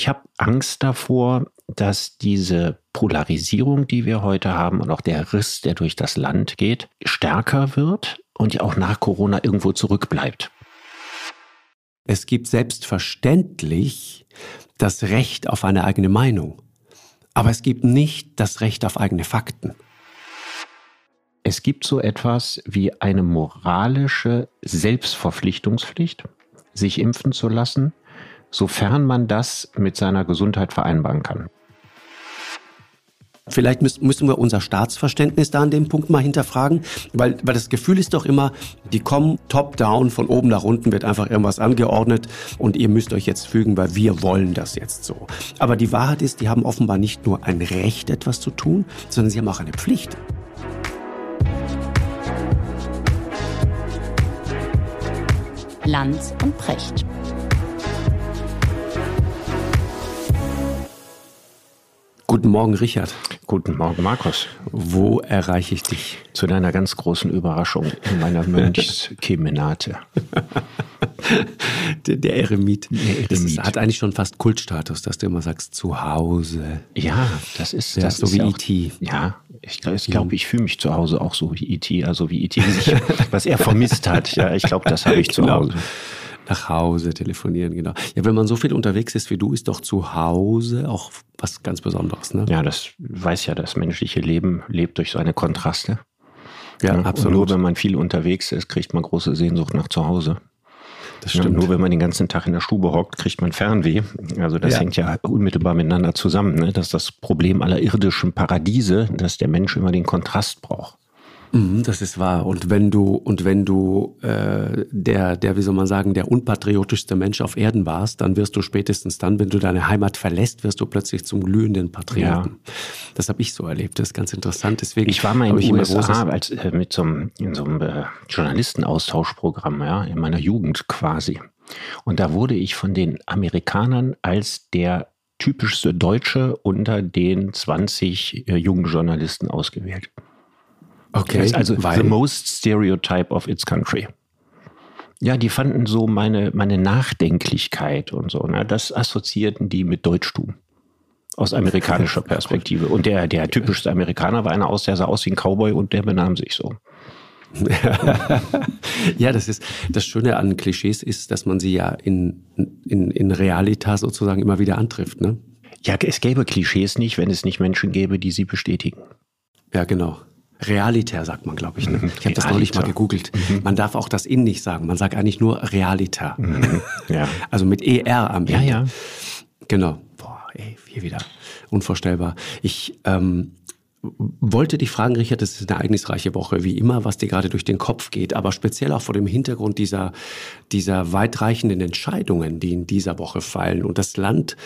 ich habe Angst davor, dass diese Polarisierung, die wir heute haben und auch der Riss, der durch das Land geht, stärker wird und ja auch nach Corona irgendwo zurückbleibt. Es gibt selbstverständlich das Recht auf eine eigene Meinung, aber es gibt nicht das Recht auf eigene Fakten. Es gibt so etwas wie eine moralische Selbstverpflichtungspflicht, sich impfen zu lassen, sofern man das mit seiner Gesundheit vereinbaren kann. Vielleicht müssen wir unser Staatsverständnis da an dem Punkt mal hinterfragen, weil, weil das Gefühl ist doch immer, die kommen top-down, von oben nach unten wird einfach irgendwas angeordnet und ihr müsst euch jetzt fügen, weil wir wollen das jetzt so. Aber die Wahrheit ist, die haben offenbar nicht nur ein Recht, etwas zu tun, sondern sie haben auch eine Pflicht. Lanz und Precht. Guten Morgen, Richard. Guten Morgen, Markus. Wo erreiche ich dich? Zu deiner ganz großen Überraschung in meiner Mönchskemenate. der, der, Eremit. Der Eremit. Das ist, hat eigentlich schon fast Kultstatus, dass du immer sagst, zu Hause. Ja, das ist ja, das so ist wie E.T. Ja, ich glaube, ich, glaub, ich fühle mich zu Hause auch so wie E.T., also wie E.T., was er vermisst hat. Ja, ich glaube, das habe ich zu genau. Hause nach Hause telefonieren, genau. Ja, wenn man so viel unterwegs ist wie du, ist doch zu Hause auch was ganz Besonderes, ne? Ja, das weiß ja, das menschliche Leben lebt durch seine Kontraste. Ja, ja absolut. nur wenn man viel unterwegs ist, kriegt man große Sehnsucht nach zu Hause. Das stimmt. Ja, nur wenn man den ganzen Tag in der Stube hockt, kriegt man Fernweh. Also das ja. hängt ja unmittelbar miteinander zusammen. Ne? Das ist das Problem aller irdischen Paradiese, dass der Mensch immer den Kontrast braucht. Mhm, das ist wahr. Und wenn du und wenn du äh, der der wie soll man sagen der unpatriotischste Mensch auf Erden warst, dann wirst du spätestens dann, wenn du deine Heimat verlässt, wirst du plötzlich zum glühenden Patrioten. Ja. Das habe ich so erlebt. Das ist ganz interessant. Deswegen ich war mal in den USA als, äh, mit so einem in so einem äh, Journalistenaustauschprogramm ja in meiner Jugend quasi. Und da wurde ich von den Amerikanern als der typischste Deutsche unter den 20 äh, jungen Journalisten ausgewählt. Okay. Also weil? the most stereotype of its country. Ja, die fanden so meine, meine Nachdenklichkeit und so. Ne? Das assoziierten die mit Deutschtum. Aus amerikanischer Perspektive. Und der, der typischste Amerikaner war einer aus, der sah aus wie ein Cowboy und der benahm sich so. ja, das ist das Schöne an Klischees ist, dass man sie ja in, in, in Realita sozusagen immer wieder antrifft, ne? Ja, es gäbe Klischees nicht, wenn es nicht Menschen gäbe, die sie bestätigen. Ja, genau. Realitär sagt man, glaube ich. Ne? Ich habe das neulich mal gegoogelt. Mhm. Man darf auch das in nicht sagen. Man sagt eigentlich nur Realitär. Mhm. Ja. Also mit ER am Ende. Ja, ja. Genau. Boah, ey, hier wieder. Unvorstellbar. Ich ähm, wollte dich fragen, Richard, das ist eine ereignisreiche Woche, wie immer, was dir gerade durch den Kopf geht, aber speziell auch vor dem Hintergrund dieser, dieser weitreichenden Entscheidungen, die in dieser Woche fallen. Und das Land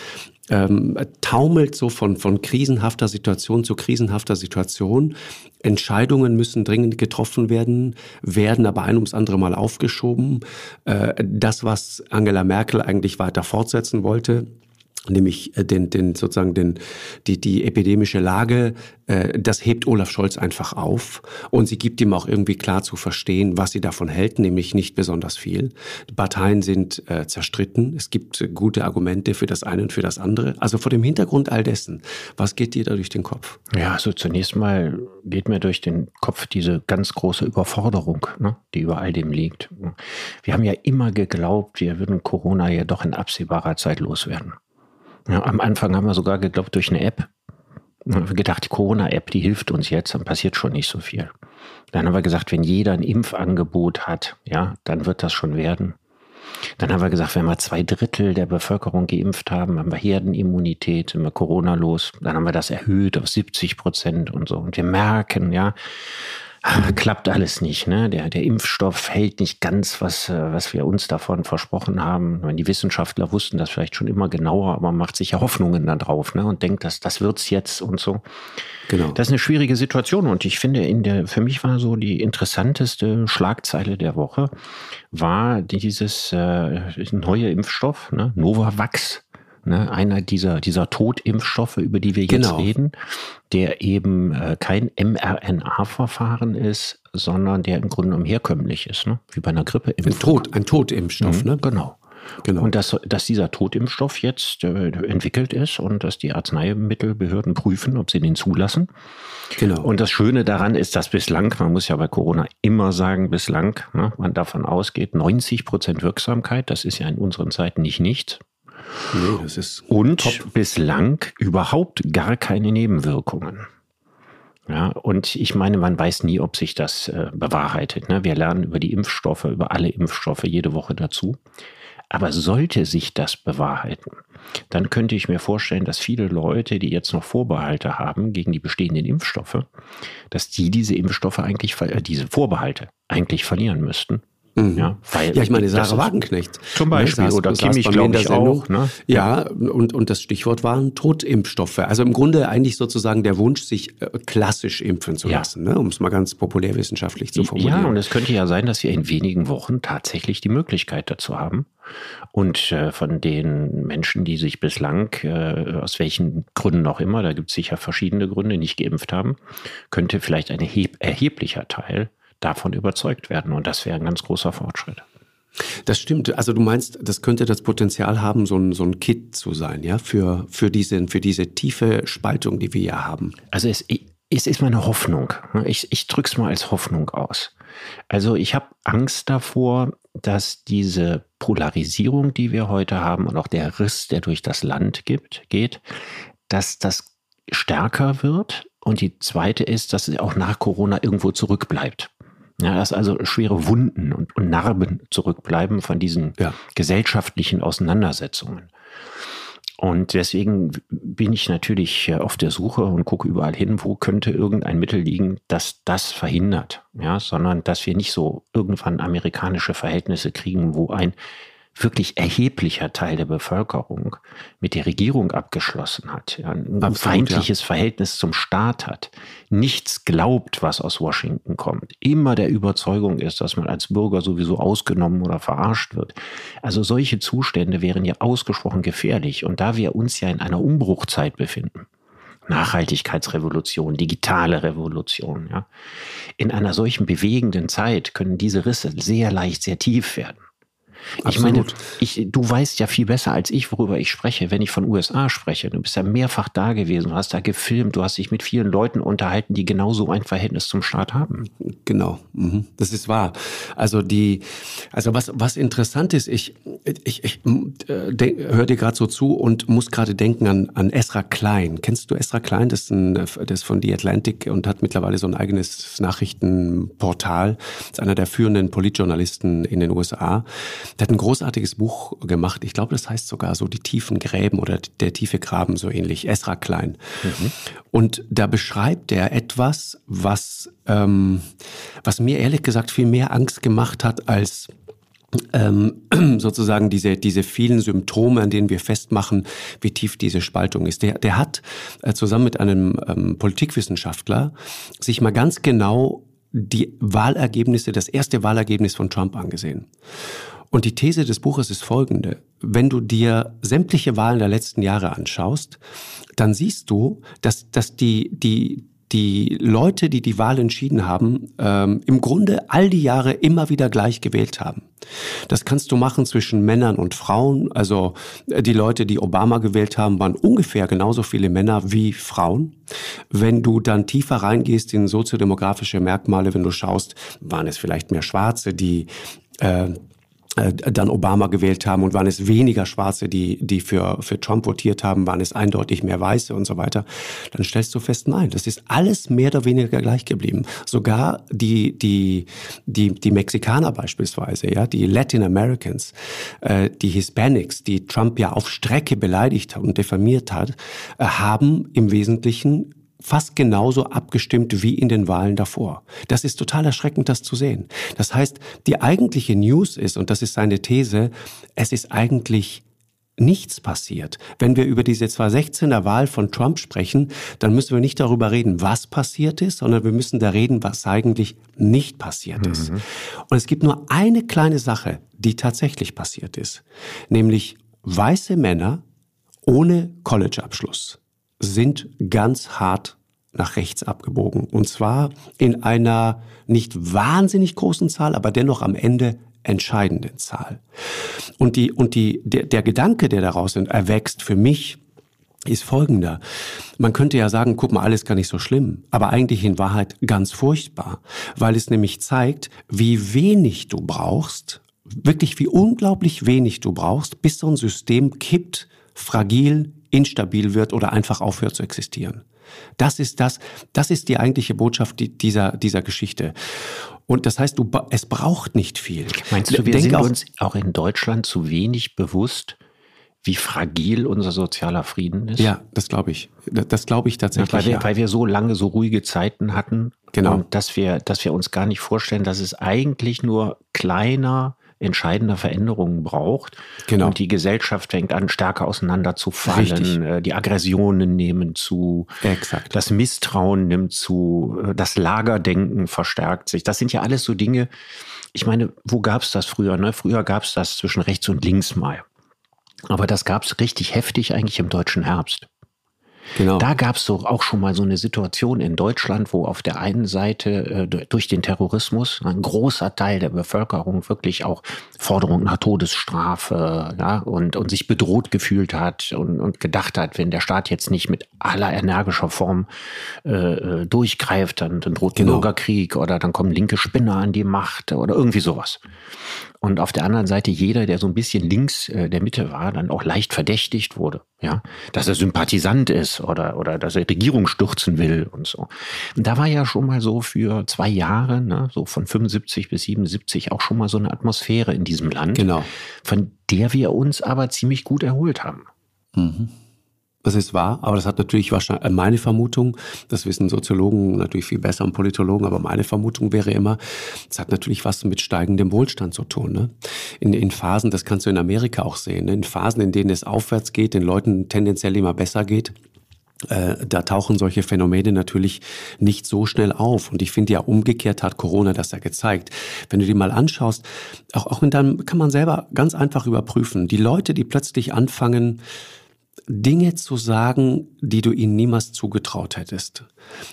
ähm, taumelt so von, von krisenhafter Situation zu krisenhafter Situation. Entscheidungen müssen dringend getroffen werden, werden aber ein ums andere Mal aufgeschoben. Äh, das, was Angela Merkel eigentlich weiter fortsetzen wollte, nämlich äh, den, den sozusagen den, die, die epidemische Lage, äh, das hebt Olaf Scholz einfach auf und sie gibt ihm auch irgendwie klar zu verstehen, was sie davon hält, nämlich nicht besonders viel. Die Parteien sind äh, zerstritten, es gibt gute Argumente für das eine und für das andere. Also vor dem Hintergrund all dessen, was geht dir da durch den Kopf? Ja, also zunächst mal geht mir durch den Kopf diese ganz große Überforderung, ne, die über all dem liegt. Wir haben ja immer geglaubt, wir würden Corona ja doch in absehbarer Zeit loswerden. Ja, am Anfang haben wir sogar geglaubt, durch eine App. Haben wir gedacht, die Corona-App, die hilft uns jetzt, dann passiert schon nicht so viel. Dann haben wir gesagt, wenn jeder ein Impfangebot hat, ja, dann wird das schon werden. Dann haben wir gesagt, wenn wir zwei Drittel der Bevölkerung geimpft haben, haben wir Herdenimmunität, sind wir Corona los. Dann haben wir das erhöht auf 70 Prozent und so. Und wir merken, ja, klappt alles nicht. Ne? Der, der Impfstoff hält nicht ganz, was, äh, was wir uns davon versprochen haben. Die Wissenschaftler wussten das vielleicht schon immer genauer, aber man macht sich ja Hoffnungen da drauf ne? und denkt, dass das wird's jetzt und so. Genau. Das ist eine schwierige Situation und ich finde, in der, für mich war so die interessanteste Schlagzeile der Woche war dieses äh, neue Impfstoff, ne? Novavax ne, einer dieser, dieser Totimpfstoffe, über die wir jetzt genau. reden, der eben äh, kein mRNA-Verfahren ist, sondern der im Grunde genommen herkömmlich ist, ne? wie bei einer Grippe. Ein, Tod, ein Totimpfstoff, mhm, ne? Genau. Genau. Und dass, dass dieser Totimpfstoff jetzt äh, entwickelt ist und dass die Arzneimittelbehörden prüfen, ob sie den zulassen. Genau. Und das Schöne daran ist, dass bislang, man muss ja bei Corona immer sagen, bislang, ne, man davon ausgeht, 90 Prozent Wirksamkeit, das ist ja in unseren Zeiten nicht nichts. Nee, das ist und top. bislang überhaupt gar keine Nebenwirkungen. Ja, und ich meine, man weiß nie, ob sich das äh, bewahrheitet. Ne? Wir lernen über die Impfstoffe, über alle Impfstoffe jede Woche dazu. Aber sollte sich das bewahrheiten, dann könnte ich mir vorstellen, dass viele Leute, die jetzt noch Vorbehalte haben gegen die bestehenden Impfstoffe, dass die diese Impfstoffe eigentlich, äh, diese Vorbehalte eigentlich verlieren müssten Mhm. Ja, weil ja, ich meine, Sarah Wagenknecht. Zum Beispiel, ne, oder Kimmich, glaube ich, auch. Ne? Ja, und, und das Stichwort waren Totimpfstoffe. Also im Grunde eigentlich sozusagen der Wunsch, sich äh, klassisch impfen zu lassen, ja. ne? um es mal ganz populärwissenschaftlich zu formulieren. Ja, und es könnte ja sein, dass wir in wenigen Wochen tatsächlich die Möglichkeit dazu haben. Und äh, von den Menschen, die sich bislang, äh, aus welchen Gründen auch immer, da gibt es sicher verschiedene Gründe, nicht geimpft haben, könnte vielleicht ein erheblicher Teil davon überzeugt werden. Und das wäre ein ganz großer Fortschritt. Das stimmt. Also du meinst, das könnte das Potenzial haben, so ein, so ein Kit zu sein, ja, für, für, diese, für diese tiefe Spaltung, die wir ja haben. Also es, es ist meine Hoffnung. Ich, ich drücke es mal als Hoffnung aus. Also ich habe Angst davor, dass diese Polarisierung, die wir heute haben und auch der Riss, der durch das Land gibt, geht, dass das stärker wird. Und die zweite ist, dass es auch nach Corona irgendwo zurückbleibt. Ja, dass also schwere Wunden und, und Narben zurückbleiben von diesen ja. gesellschaftlichen Auseinandersetzungen. Und deswegen bin ich natürlich auf der Suche und gucke überall hin, wo könnte irgendein Mittel liegen, das das verhindert. Ja, sondern dass wir nicht so irgendwann amerikanische Verhältnisse kriegen, wo ein wirklich erheblicher Teil der Bevölkerung mit der Regierung abgeschlossen hat, ja, ein Absolut, feindliches ja. Verhältnis zum Staat hat, nichts glaubt, was aus Washington kommt, immer der Überzeugung ist, dass man als Bürger sowieso ausgenommen oder verarscht wird. Also solche Zustände wären ja ausgesprochen gefährlich. Und da wir uns ja in einer Umbruchzeit befinden, Nachhaltigkeitsrevolution, digitale Revolution, ja, in einer solchen bewegenden Zeit können diese Risse sehr leicht sehr tief werden. Ich meine, ich, du weißt ja viel besser als ich, worüber ich spreche, wenn ich von USA spreche. Du bist ja mehrfach da gewesen, du hast da gefilmt, du hast dich mit vielen Leuten unterhalten, die genauso ein Verhältnis zum Staat haben. Genau, mhm. das ist wahr. Also die, also was, was interessant ist, ich, ich, ich äh, höre dir gerade so zu und muss gerade denken an, an Esra Klein. Kennst du Esra Klein? Das ist, ein, das ist von The Atlantic und hat mittlerweile so ein eigenes Nachrichtenportal. Das ist einer der führenden Politjournalisten in den USA. Der hat ein großartiges Buch gemacht. Ich glaube, das heißt sogar so die tiefen Gräben oder der tiefe Graben so ähnlich. Esra Klein. Mhm. Und da beschreibt er etwas, was, ähm, was mir ehrlich gesagt viel mehr Angst gemacht hat als ähm, sozusagen diese, diese vielen Symptome, an denen wir festmachen, wie tief diese Spaltung ist. Der, der hat äh, zusammen mit einem ähm, Politikwissenschaftler sich mal ganz genau die Wahlergebnisse, das erste Wahlergebnis von Trump angesehen. Und die These des Buches ist folgende. Wenn du dir sämtliche Wahlen der letzten Jahre anschaust, dann siehst du, dass, dass die, die, die Leute, die die Wahl entschieden haben, ähm, im Grunde all die Jahre immer wieder gleich gewählt haben. Das kannst du machen zwischen Männern und Frauen. Also äh, die Leute, die Obama gewählt haben, waren ungefähr genauso viele Männer wie Frauen. Wenn du dann tiefer reingehst in soziodemografische Merkmale, wenn du schaust, waren es vielleicht mehr Schwarze, die äh, dann Obama gewählt haben und waren es weniger Schwarze, die, die für, für Trump votiert haben, waren es eindeutig mehr Weiße und so weiter, dann stellst du fest, nein, das ist alles mehr oder weniger gleich geblieben. Sogar die, die, die, die Mexikaner beispielsweise, ja, die Latin Americans, äh, die Hispanics, die Trump ja auf Strecke beleidigt und diffamiert hat, äh, haben im Wesentlichen fast genauso abgestimmt wie in den Wahlen davor. Das ist total erschreckend, das zu sehen. Das heißt, die eigentliche News ist, und das ist seine These, es ist eigentlich nichts passiert. Wenn wir über diese 2016er Wahl von Trump sprechen, dann müssen wir nicht darüber reden, was passiert ist, sondern wir müssen da reden, was eigentlich nicht passiert ist. Mhm. Und es gibt nur eine kleine Sache, die tatsächlich passiert ist, nämlich weiße Männer ohne Collegeabschluss sind ganz hart nach rechts abgebogen. Und zwar in einer nicht wahnsinnig großen Zahl, aber dennoch am Ende entscheidenden Zahl. Und die, und die, der, der Gedanke, der daraus erwächst für mich, ist folgender. Man könnte ja sagen, guck mal, alles gar nicht so schlimm, aber eigentlich in Wahrheit ganz furchtbar, weil es nämlich zeigt, wie wenig du brauchst, wirklich wie unglaublich wenig du brauchst, bis so ein System kippt, fragil, instabil wird oder einfach aufhört zu existieren. Das ist das, das ist die eigentliche Botschaft dieser, dieser Geschichte. Und das heißt, du, es braucht nicht viel. Meinst du, wir Denk sind uns auch in Deutschland zu wenig bewusst, wie fragil unser sozialer Frieden ist? Ja, das glaube ich. Das glaube ich tatsächlich. Ja, weil, wir, ja. weil wir so lange so ruhige Zeiten hatten. Genau. Und dass wir, dass wir uns gar nicht vorstellen, dass es eigentlich nur kleiner entscheidender Veränderungen braucht. Genau. Und die Gesellschaft fängt an, stärker auseinanderzufallen. Richtig. Äh, die Aggressionen nehmen zu. Exakt. Das Misstrauen nimmt zu. Äh, das Lagerdenken verstärkt sich. Das sind ja alles so Dinge. Ich meine, wo gab es das früher? Ne? Früher gab es das zwischen rechts und links mal. Aber das gab es richtig heftig eigentlich im deutschen Herbst. Genau. Da gab es so auch schon mal so eine Situation in Deutschland, wo auf der einen Seite äh, durch den Terrorismus ein großer Teil der Bevölkerung wirklich auch Forderung nach Todesstrafe ja, und, und sich bedroht gefühlt hat und, und gedacht hat, wenn der Staat jetzt nicht mit aller energischer Form äh, äh durchgreift, dann, dann droht genau. Bürgerkrieg oder dann kommen linke Spinner an die Macht oder irgendwie sowas. Und auf der anderen Seite jeder, der so ein bisschen links äh, der Mitte war, dann auch leicht verdächtigt wurde, ja, dass er Sympathisant ist oder, oder dass er Regierung stürzen will und so. Und da war ja schon mal so für zwei Jahre, ne, so von 75 bis 77 auch schon mal so eine Atmosphäre in diesem Land, genau. von der wir uns aber ziemlich gut erholt haben. Mhm. Das ist wahr, aber das hat natürlich wahrscheinlich äh, meine Vermutung, das wissen Soziologen natürlich viel besser und Politologen, aber meine Vermutung wäre immer, es hat natürlich was mit steigendem Wohlstand zu tun. Ne? In, in Phasen, das kannst du in Amerika auch sehen, ne? in Phasen, in denen es aufwärts geht, den Leuten tendenziell immer besser geht, äh, da tauchen solche Phänomene natürlich nicht so schnell auf. Und ich finde ja, umgekehrt hat Corona das ja gezeigt. Wenn du dir mal anschaust, auch, auch in deinem, kann man selber ganz einfach überprüfen. Die Leute, die plötzlich anfangen, Dinge zu sagen, die du ihnen niemals zugetraut hättest.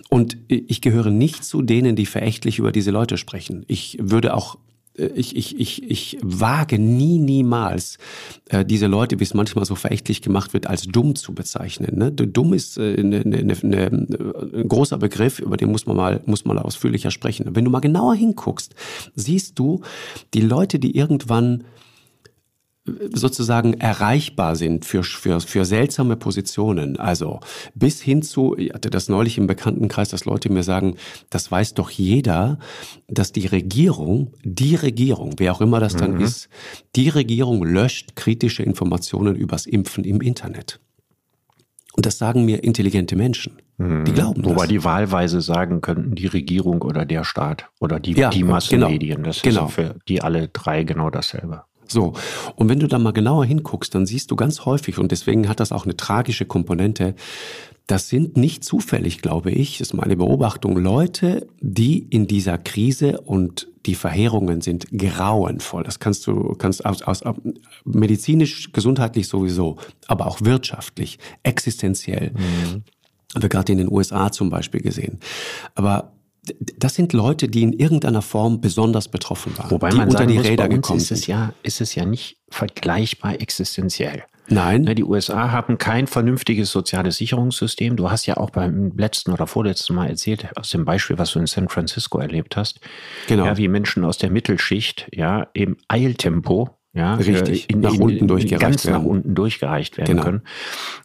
Und ich gehöre nicht zu denen, die verächtlich über diese Leute sprechen. Ich würde auch äh, ich, ich, ich, ich wage nie, niemals äh, diese Leute, wie es manchmal so verächtlich gemacht wird, als dumm zu bezeichnen. Ne? Dumm ist äh, ne, ne, ne, ne, ein großer Begriff, über den muss man mal, muss man ausführlicher sprechen. Wenn du mal genauer hinguckst, siehst du, die Leute, die irgendwann sozusagen erreichbar sind für, für, für seltsame Positionen. Also bis hin zu, ich hatte das neulich im Bekanntenkreis, dass Leute mir sagen, das weiß doch jeder, dass die Regierung, die Regierung, wer auch immer das dann mhm. ist, die Regierung löscht kritische Informationen übers Impfen im Internet. Und das sagen mir intelligente Menschen. Mhm. Die glauben Wobei das. die wahlweise sagen könnten, die Regierung oder der Staat oder die, ja, die Massenmedien. Genau. Das genau. ist für die alle drei genau dasselbe. So, und wenn du da mal genauer hinguckst, dann siehst du ganz häufig, und deswegen hat das auch eine tragische Komponente, das sind nicht zufällig, glaube ich, ist meine Beobachtung, Leute, die in dieser Krise und die Verheerungen sind grauenvoll. Das kannst du, kannst aus, aus medizinisch, gesundheitlich sowieso, aber auch wirtschaftlich, existenziell. Mhm. Haben wir gerade in den USA zum Beispiel gesehen. Aber das sind Leute, die in irgendeiner Form besonders betroffen waren, Wobei die man unter die muss, Räder gekommen ist es Ja, ist es ja nicht vergleichbar existenziell. Nein. Ne, die USA haben kein vernünftiges soziales Sicherungssystem. Du hast ja auch beim letzten oder vorletzten Mal erzählt, aus dem Beispiel, was du in San Francisco erlebt hast, genau. ja, wie Menschen aus der Mittelschicht ja im Eiltempo ja, richtig in, nach in, unten durchgereicht ganz werden. nach unten durchgereicht werden genau. können.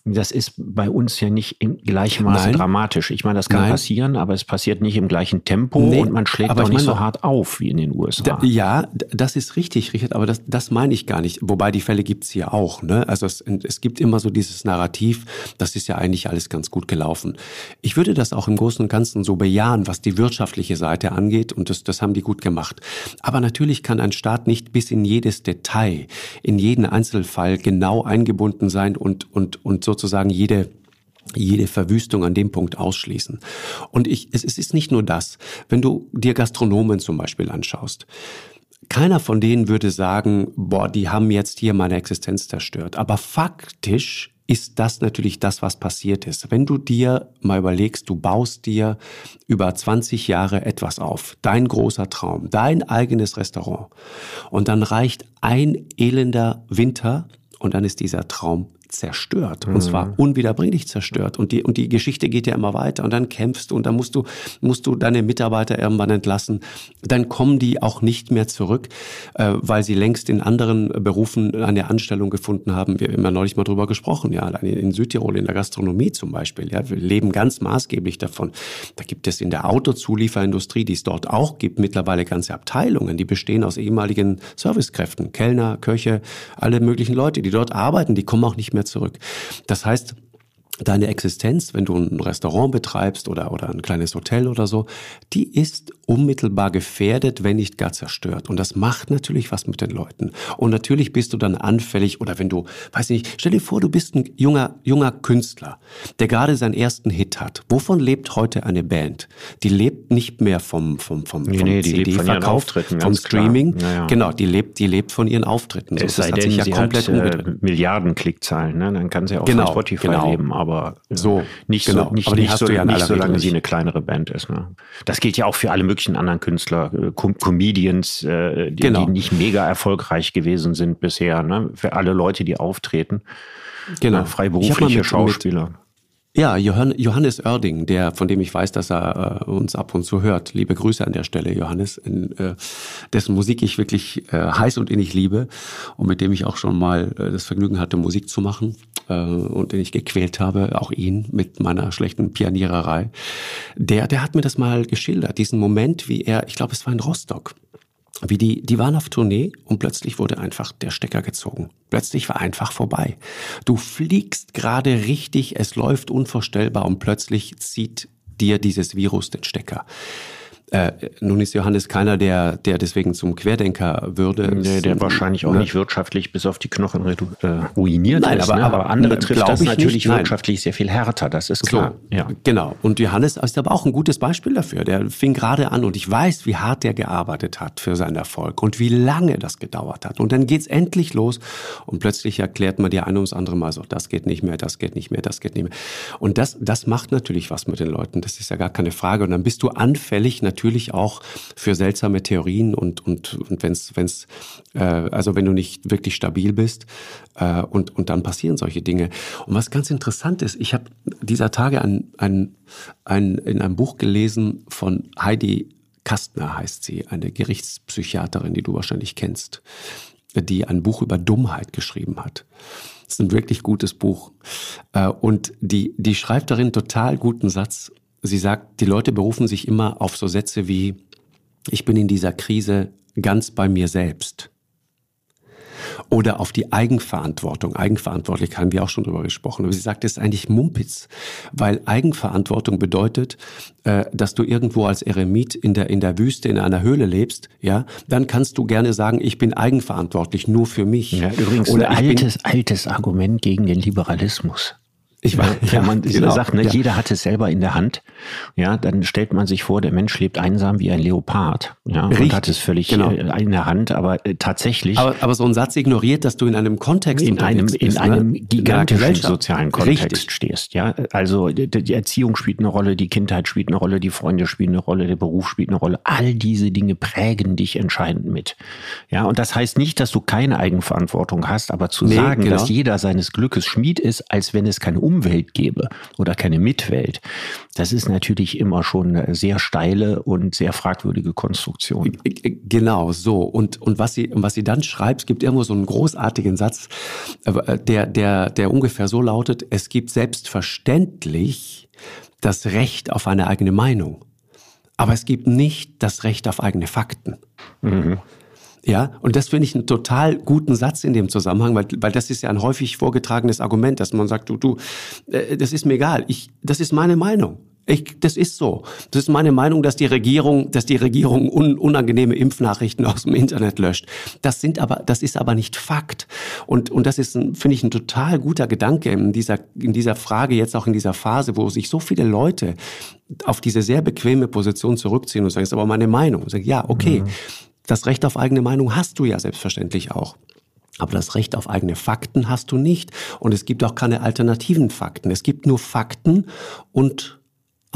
Das ist bei uns ja nicht im gleichen Maße Nein. dramatisch. Ich meine, das kann Nein. passieren, aber es passiert nicht im gleichen Tempo nee, und man schlägt auch nicht so hart auf wie in den USA. Da, ja, das ist richtig, Richard, aber das, das meine ich gar nicht. Wobei die Fälle gibt's hier auch. Ne? Also es, es gibt immer so dieses Narrativ, das ist ja eigentlich alles ganz gut gelaufen. Ich würde das auch im Großen und Ganzen so bejahen, was die wirtschaftliche Seite angeht und das, das haben die gut gemacht. Aber natürlich kann ein Staat nicht bis in jedes Detail Detail, in jeden Einzelfall genau eingebunden sein und, und, und sozusagen jede jede Verwüstung an dem Punkt ausschließen. Und ich, es, es ist nicht nur das. Wenn du dir Gastronomen zum Beispiel anschaust, keiner von denen würde sagen, boah, die haben jetzt hier meine Existenz zerstört. Aber faktisch ist das natürlich das, was passiert ist. Wenn du dir mal überlegst, du baust dir über 20 Jahre etwas auf, dein großer Traum, dein eigenes Restaurant, und dann reicht ein elender Winter und dann ist dieser Traum zerstört. Und zwar mhm. unwiederbringlich zerstört. Und die, und die Geschichte geht ja immer weiter. Und dann kämpfst du und dann musst du, musst du deine Mitarbeiter irgendwann entlassen. Dann kommen die auch nicht mehr zurück, äh, weil sie längst in anderen Berufen eine Anstellung gefunden haben. Wir haben ja neulich mal drüber gesprochen, ja, in Südtirol, in der Gastronomie zum Beispiel. Ja, wir leben ganz maßgeblich davon. Da gibt es in der Autozulieferindustrie, die es dort auch gibt, mittlerweile ganze Abteilungen, die bestehen aus ehemaligen Servicekräften, Kellner, Köche, alle möglichen Leute, die dort arbeiten, die kommen auch nicht mehr mehr zurück. Das heißt, deine Existenz, wenn du ein Restaurant betreibst oder, oder ein kleines Hotel oder so, die ist unmittelbar gefährdet, wenn nicht gar zerstört. Und das macht natürlich was mit den Leuten. Und natürlich bist du dann anfällig oder wenn du, weiß nicht, stell dir vor, du bist ein junger, junger Künstler, der gerade seinen ersten Hit hat. Wovon lebt heute eine Band? Die lebt nicht mehr vom, vom, vom, nee, vom nee, CD-Verkauf, vom Streaming. Ja, ja. Genau, die lebt, die lebt von ihren Auftritten. So, es sei denn, ja sie komplett hat, äh, Milliarden Klickzahlen, ne? dann kann sie auch genau, von Spotify genau. leben, aber so, nicht genau. so, nicht, nicht, so, ja nicht solange sie eine kleinere Band ist. Ne? Das gilt ja auch für alle möglichen möglichen anderen Künstler, äh, Com Comedians, äh, die, genau. die, nicht mega erfolgreich gewesen sind bisher, ne? für alle Leute, die auftreten. Genau. Äh, freiberufliche mit, Schauspieler. Mit ja, Johannes Oerding, der, von dem ich weiß, dass er äh, uns ab und zu hört. Liebe Grüße an der Stelle, Johannes, in, äh, dessen Musik ich wirklich äh, heiß und innig liebe und mit dem ich auch schon mal äh, das Vergnügen hatte, Musik zu machen äh, und den ich gequält habe, auch ihn mit meiner schlechten Pianiererei. Der, der hat mir das mal geschildert, diesen Moment, wie er, ich glaube, es war in Rostock, wie die, die waren auf Tournee und plötzlich wurde einfach der Stecker gezogen. Plötzlich war einfach vorbei. Du fliegst gerade richtig, es läuft unvorstellbar und plötzlich zieht dir dieses Virus den Stecker. Äh, nun ist Johannes keiner, der, der deswegen zum Querdenker würde. Nee, der wahrscheinlich auch ne? nicht wirtschaftlich bis auf die Knochen äh, ruiniert Nein, ist. Aber, ne? aber andere trifft das natürlich nicht. wirtschaftlich sehr viel härter, das ist klar. So, ja. Genau. Und Johannes ist aber auch ein gutes Beispiel dafür. Der fing gerade an und ich weiß, wie hart der gearbeitet hat für seinen Erfolg und wie lange das gedauert hat. Und dann geht's endlich los und plötzlich erklärt man dir ein ums andere Mal so, das geht nicht mehr, das geht nicht mehr, das geht nicht mehr. Und das, das macht natürlich was mit den Leuten. Das ist ja gar keine Frage. Und dann bist du anfällig natürlich natürlich auch für seltsame Theorien und, und, und wenn wenn's, äh, also wenn du nicht wirklich stabil bist äh, und, und dann passieren solche Dinge. Und was ganz interessant ist, ich habe dieser Tage ein, ein, ein, in einem Buch gelesen von Heidi Kastner heißt sie, eine Gerichtspsychiaterin, die du wahrscheinlich kennst, die ein Buch über Dummheit geschrieben hat. Das ist ein wirklich gutes Buch. Äh, und die, die schreibt darin total guten Satz sie sagt, die Leute berufen sich immer auf so Sätze wie, ich bin in dieser Krise ganz bei mir selbst. Oder auf die Eigenverantwortung. Eigenverantwortlich haben wir auch schon drüber gesprochen. Aber sie sagt, es ist eigentlich Mumpitz, weil Eigenverantwortung bedeutet, äh, dass du irgendwo als Eremit in der, in der Wüste, in einer Höhle lebst, ja, dann kannst du gerne sagen, ich bin eigenverantwortlich, nur für mich. Ja, übrigens Oder ein altes, altes Argument gegen den Liberalismus. Ich weiß, wenn man genau, sagt, ne, ja. jeder hat es selber in der Hand, ja, dann stellt man sich vor, der Mensch lebt einsam wie ein Leopard, ja, Richtig, und hat es völlig genau. Äh, in der Hand, aber äh, tatsächlich. Aber, aber so ein Satz ignoriert, dass du in einem Kontext in einem bist, in ne? einem gigantischen sozialen Kontext Richtig. stehst, ja. Also die, die Erziehung spielt eine Rolle, die Kindheit spielt eine Rolle, die Freunde spielen eine Rolle, der Beruf spielt eine Rolle. All diese Dinge prägen dich entscheidend mit, ja. Und das heißt nicht, dass du keine Eigenverantwortung hast, aber zu nee, sagen, genau. dass jeder seines Glückes Schmied ist, als wenn es keine Umwelt gäbe oder keine Mitwelt, das ist natürlich immer schon eine sehr steile und sehr fragwürdige Konstruktion. Genau, so. Und, und was sie, was sie dann schreibt, es gibt irgendwo so einen großartigen Satz, äh, der, der, der ungefähr so lautet, es gibt selbstverständlich das Recht auf eine eigene Meinung. Aber es gibt nicht das Recht auf eigene Fakten. Mhm. Ja, und das finde ich einen total guten Satz in dem Zusammenhang, weil, weil das ist ja ein häufig vorgetragenes Argument, dass man sagt, du, du, äh, das ist mir egal, ich, das ist meine Meinung. Ich, das ist so. Das ist meine Meinung, dass die Regierung, dass die Regierung un, unangenehme Impfnachrichten aus dem Internet löscht. Das sind aber, das ist aber nicht Fakt. Und, und das ist, finde ich, ein total guter Gedanke in dieser, in dieser Frage, jetzt auch in dieser Phase, wo sich so viele Leute auf diese sehr bequeme Position zurückziehen und sagen, das ist aber meine Meinung. Und sagen, ja, okay. Mhm. Das Recht auf eigene Meinung hast du ja selbstverständlich auch. Aber das Recht auf eigene Fakten hast du nicht. Und es gibt auch keine alternativen Fakten. Es gibt nur Fakten und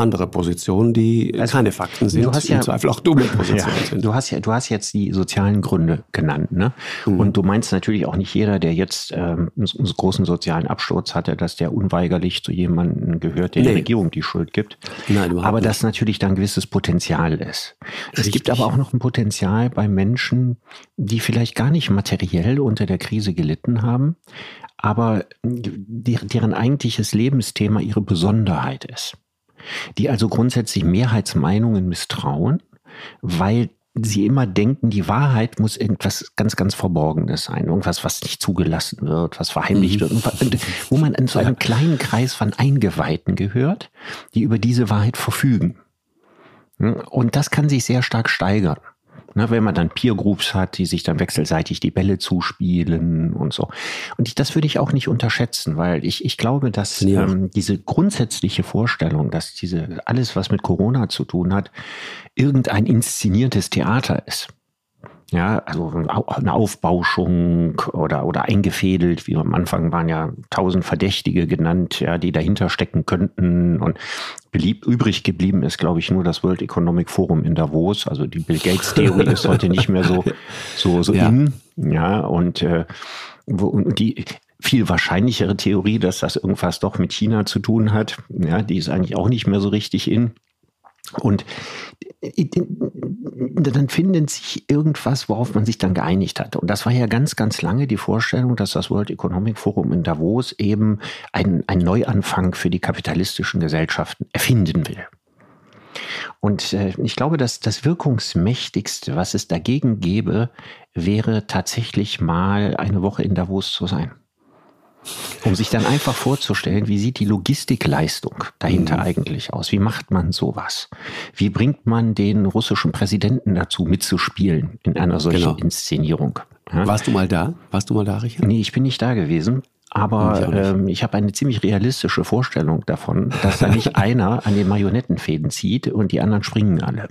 andere Positionen, die also, keine Fakten sind, du hast ja, im Zweifel auch dumme Positionen ja, sind. Du hast ja, du hast jetzt die sozialen Gründe genannt, ne? Mhm. Und du meinst natürlich auch nicht jeder, der jetzt ähm, einen großen sozialen Absturz hatte, dass der unweigerlich zu jemandem gehört, der nee. der Regierung die Schuld gibt. Nein, aber nicht. dass natürlich da ein gewisses Potenzial ist. Richtig. Es gibt aber auch noch ein Potenzial bei Menschen, die vielleicht gar nicht materiell unter der Krise gelitten haben, aber deren eigentliches Lebensthema ihre Besonderheit ist die also grundsätzlich Mehrheitsmeinungen misstrauen, weil sie immer denken, die Wahrheit muss irgendwas ganz, ganz Verborgenes sein. Irgendwas, was nicht zugelassen wird, was verheimlicht mhm. wird. Wo man in so einem kleinen Kreis von Eingeweihten gehört, die über diese Wahrheit verfügen. Und das kann sich sehr stark steigern. Ne, wenn man dann Peer Groups hat, die sich dann wechselseitig die Bälle zuspielen und so. Und ich, das würde ich auch nicht unterschätzen, weil ich, ich glaube, dass ja. ähm, diese grundsätzliche Vorstellung, dass diese alles, was mit Corona zu tun hat, irgendein inszeniertes Theater ist. Ja, also eine Aufbauschung oder, oder eingefädelt, wie am Anfang waren ja tausend Verdächtige genannt, ja, die dahinter stecken könnten. Und beliebt, übrig geblieben ist, glaube ich, nur das World Economic Forum in Davos. Also die Bill Gates Theorie ist heute nicht mehr so, so, so ja. in. Ja, und, äh, wo, und die, viel wahrscheinlichere Theorie, dass das irgendwas doch mit China zu tun hat, ja, die ist eigentlich auch nicht mehr so richtig in. Und dann findet sich irgendwas, worauf man sich dann geeinigt hat. Und das war ja ganz, ganz lange die Vorstellung, dass das World Economic Forum in Davos eben einen, einen Neuanfang für die kapitalistischen Gesellschaften erfinden will. Und äh, ich glaube, dass das wirkungsmächtigste, was es dagegen gäbe, wäre tatsächlich mal eine Woche in Davos zu sein. Um sich dann einfach vorzustellen, wie sieht die Logistikleistung dahinter mhm. eigentlich aus? Wie macht man sowas? Wie bringt man den russischen Präsidenten dazu, mitzuspielen in einer solchen genau. Inszenierung? Ja? Warst du mal da? Warst du mal da, Richard? Nee, ich bin nicht da gewesen. Aber ich, ähm, ich habe eine ziemlich realistische Vorstellung davon, dass da nicht einer an den Marionettenfäden zieht und die anderen springen alle.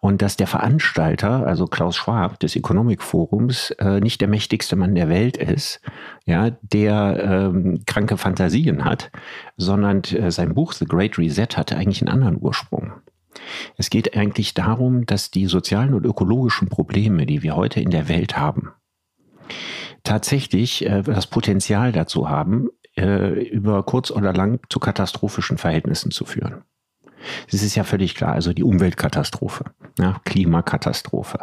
Und dass der Veranstalter, also Klaus Schwab des Economic Forums, äh, nicht der mächtigste Mann der Welt ist, ja, der ähm, kranke Fantasien hat, sondern äh, sein Buch The Great Reset hatte eigentlich einen anderen Ursprung. Es geht eigentlich darum, dass die sozialen und ökologischen Probleme, die wir heute in der Welt haben, tatsächlich äh, das Potenzial dazu haben, äh, über kurz oder lang zu katastrophischen Verhältnissen zu führen. Es ist ja völlig klar, also die Umweltkatastrophe, ja, Klimakatastrophe,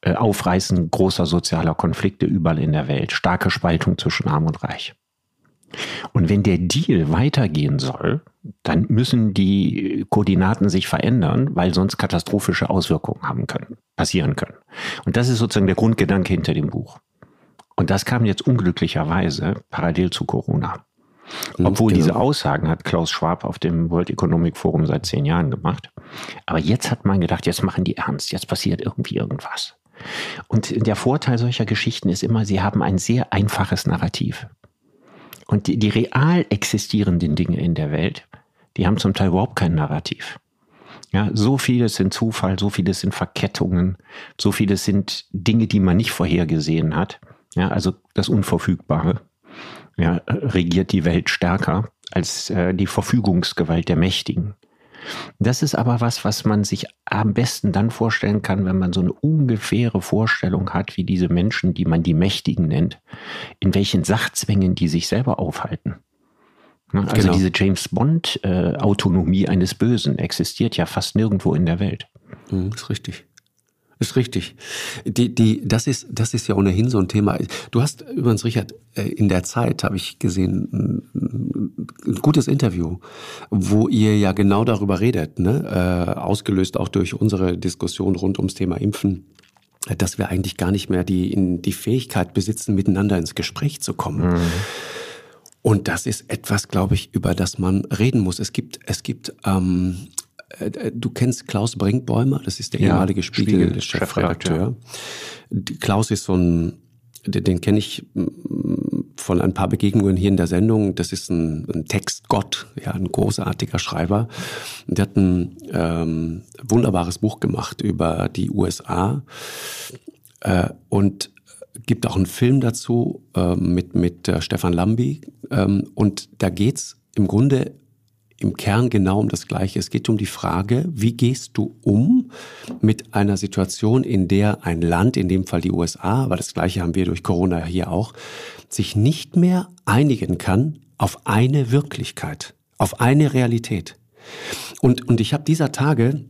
äh, Aufreißen großer sozialer Konflikte überall in der Welt, starke Spaltung zwischen Arm und Reich. Und wenn der Deal weitergehen soll, dann müssen die Koordinaten sich verändern, weil sonst katastrophische Auswirkungen haben können, passieren können. Und das ist sozusagen der Grundgedanke hinter dem Buch. Und das kam jetzt unglücklicherweise parallel zu Corona. Mhm, Obwohl genau. diese Aussagen hat Klaus Schwab auf dem World Economic Forum seit zehn Jahren gemacht. Aber jetzt hat man gedacht, jetzt machen die ernst, jetzt passiert irgendwie irgendwas. Und der Vorteil solcher Geschichten ist immer, sie haben ein sehr einfaches Narrativ. Und die, die real existierenden Dinge in der Welt, die haben zum Teil überhaupt kein Narrativ. Ja, so vieles sind Zufall, so vieles sind Verkettungen, so vieles sind Dinge, die man nicht vorhergesehen hat. Ja, also das Unverfügbare ja, regiert die Welt stärker als äh, die Verfügungsgewalt der Mächtigen. Das ist aber was, was man sich am besten dann vorstellen kann, wenn man so eine ungefähre Vorstellung hat, wie diese Menschen, die man die Mächtigen nennt, in welchen Sachzwängen die sich selber aufhalten. Ne, also genau. diese James Bond-Autonomie äh, eines Bösen existiert ja fast nirgendwo in der Welt. Mhm, ist richtig. Ist richtig. Die, die, das, ist, das ist ja ohnehin so ein Thema. Du hast übrigens, Richard, äh, in der Zeit habe ich gesehen, ein gutes Interview, wo ihr ja genau darüber redet, ne? äh, ausgelöst auch durch unsere Diskussion rund ums Thema Impfen dass wir eigentlich gar nicht mehr die, in die Fähigkeit besitzen, miteinander ins Gespräch zu kommen. Mhm. Und das ist etwas, glaube ich, über das man reden muss. Es gibt, es gibt ähm, äh, äh, du kennst Klaus Brinkbäumer, das ist der ja, ehemalige Spiegel-Chefredakteur. Spiegel, Klaus ist so ein, den, den kenne ich mm, von ein paar Begegnungen hier in der Sendung. Das ist ein, ein Textgott, ja, ein großartiger Schreiber. Der hat ein ähm, wunderbares Buch gemacht über die USA. Äh, und gibt auch einen Film dazu äh, mit, mit äh, Stefan Lambi. Ähm, und da geht's im Grunde im Kern genau um das Gleiche. Es geht um die Frage, wie gehst du um mit einer Situation, in der ein Land, in dem Fall die USA, aber das Gleiche haben wir durch Corona hier auch, sich nicht mehr einigen kann auf eine Wirklichkeit, auf eine Realität. Und, und ich habe dieser Tage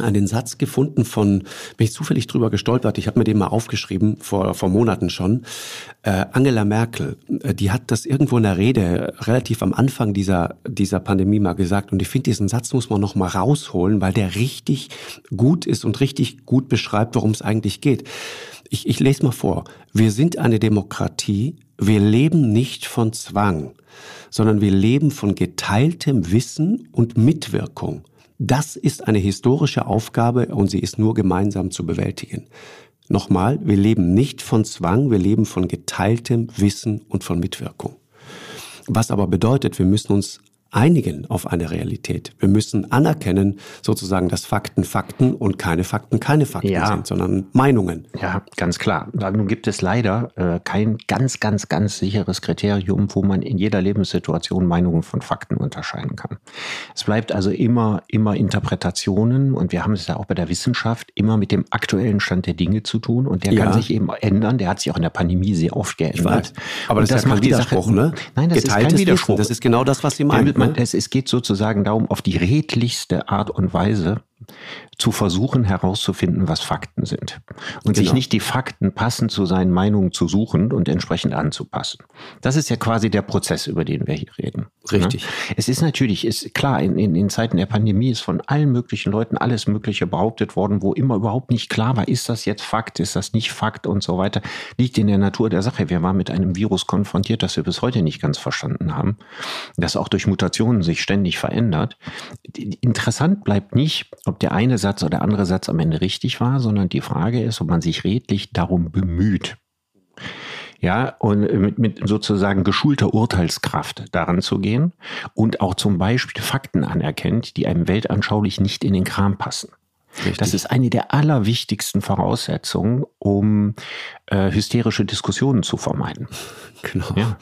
einen Satz gefunden von, bin ich zufällig drüber gestolpert, ich habe mir den mal aufgeschrieben, vor, vor Monaten schon, äh, Angela Merkel, äh, die hat das irgendwo in der Rede relativ am Anfang dieser, dieser Pandemie mal gesagt und ich finde, diesen Satz muss man noch mal rausholen, weil der richtig gut ist und richtig gut beschreibt, worum es eigentlich geht. Ich, ich lese mal vor. Wir sind eine Demokratie, wir leben nicht von Zwang, sondern wir leben von geteiltem Wissen und Mitwirkung. Das ist eine historische Aufgabe und sie ist nur gemeinsam zu bewältigen. Nochmal, wir leben nicht von Zwang, wir leben von geteiltem Wissen und von Mitwirkung. Was aber bedeutet, wir müssen uns einigen auf eine Realität. Wir müssen anerkennen, sozusagen, dass Fakten Fakten und keine Fakten keine Fakten ja. sind, sondern Meinungen. Ja, ganz klar. Nun gibt es leider äh, kein ganz, ganz, ganz sicheres Kriterium, wo man in jeder Lebenssituation Meinungen von Fakten unterscheiden kann. Es bleibt also immer, immer Interpretationen und wir haben es ja auch bei der Wissenschaft immer mit dem aktuellen Stand der Dinge zu tun und der ja. kann sich eben ändern. Der hat sich auch in der Pandemie sehr oft geändert. Aber das, das, kein Widerspruch, Sache, ne? Nein, das Geteiltes ist kein Widerspruch. Wissen, das ist genau das, was Sie meinen man, es, es geht sozusagen darum, auf die redlichste Art und Weise zu versuchen herauszufinden, was Fakten sind. Und genau. sich nicht die Fakten passend zu seinen Meinungen zu suchen und entsprechend anzupassen. Das ist ja quasi der Prozess, über den wir hier reden. Ne? Richtig. Es ist natürlich, ist klar, in, in, in Zeiten der Pandemie ist von allen möglichen Leuten alles Mögliche behauptet worden, wo immer überhaupt nicht klar war, ist das jetzt Fakt, ist das nicht Fakt und so weiter. Liegt in der Natur der Sache. Wir waren mit einem Virus konfrontiert, das wir bis heute nicht ganz verstanden haben, das auch durch Mutationen sich ständig verändert. Interessant bleibt nicht, ob der eine Satz oder der andere Satz am Ende richtig war, sondern die Frage ist, ob man sich redlich darum bemüht. Ja, und mit, mit sozusagen geschulter Urteilskraft daran zu gehen und auch zum Beispiel Fakten anerkennt, die einem weltanschaulich nicht in den Kram passen. Richtig. Das ist eine der allerwichtigsten Voraussetzungen, um äh, hysterische Diskussionen zu vermeiden. Genau. Ja.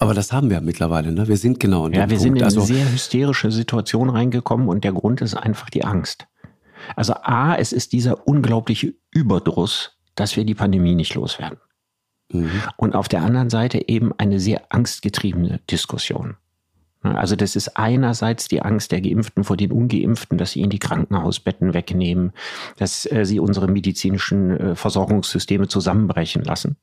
Aber das haben wir mittlerweile, ne? Wir sind genau in Ja, wir Punkt. sind in also, eine sehr hysterische Situation reingekommen und der Grund ist einfach die Angst. Also A, es ist dieser unglaubliche Überdruss, dass wir die Pandemie nicht loswerden. Mhm. Und auf der anderen Seite eben eine sehr angstgetriebene Diskussion. Also das ist einerseits die Angst der Geimpften vor den Ungeimpften, dass sie ihnen die Krankenhausbetten wegnehmen, dass äh, sie unsere medizinischen äh, Versorgungssysteme zusammenbrechen lassen.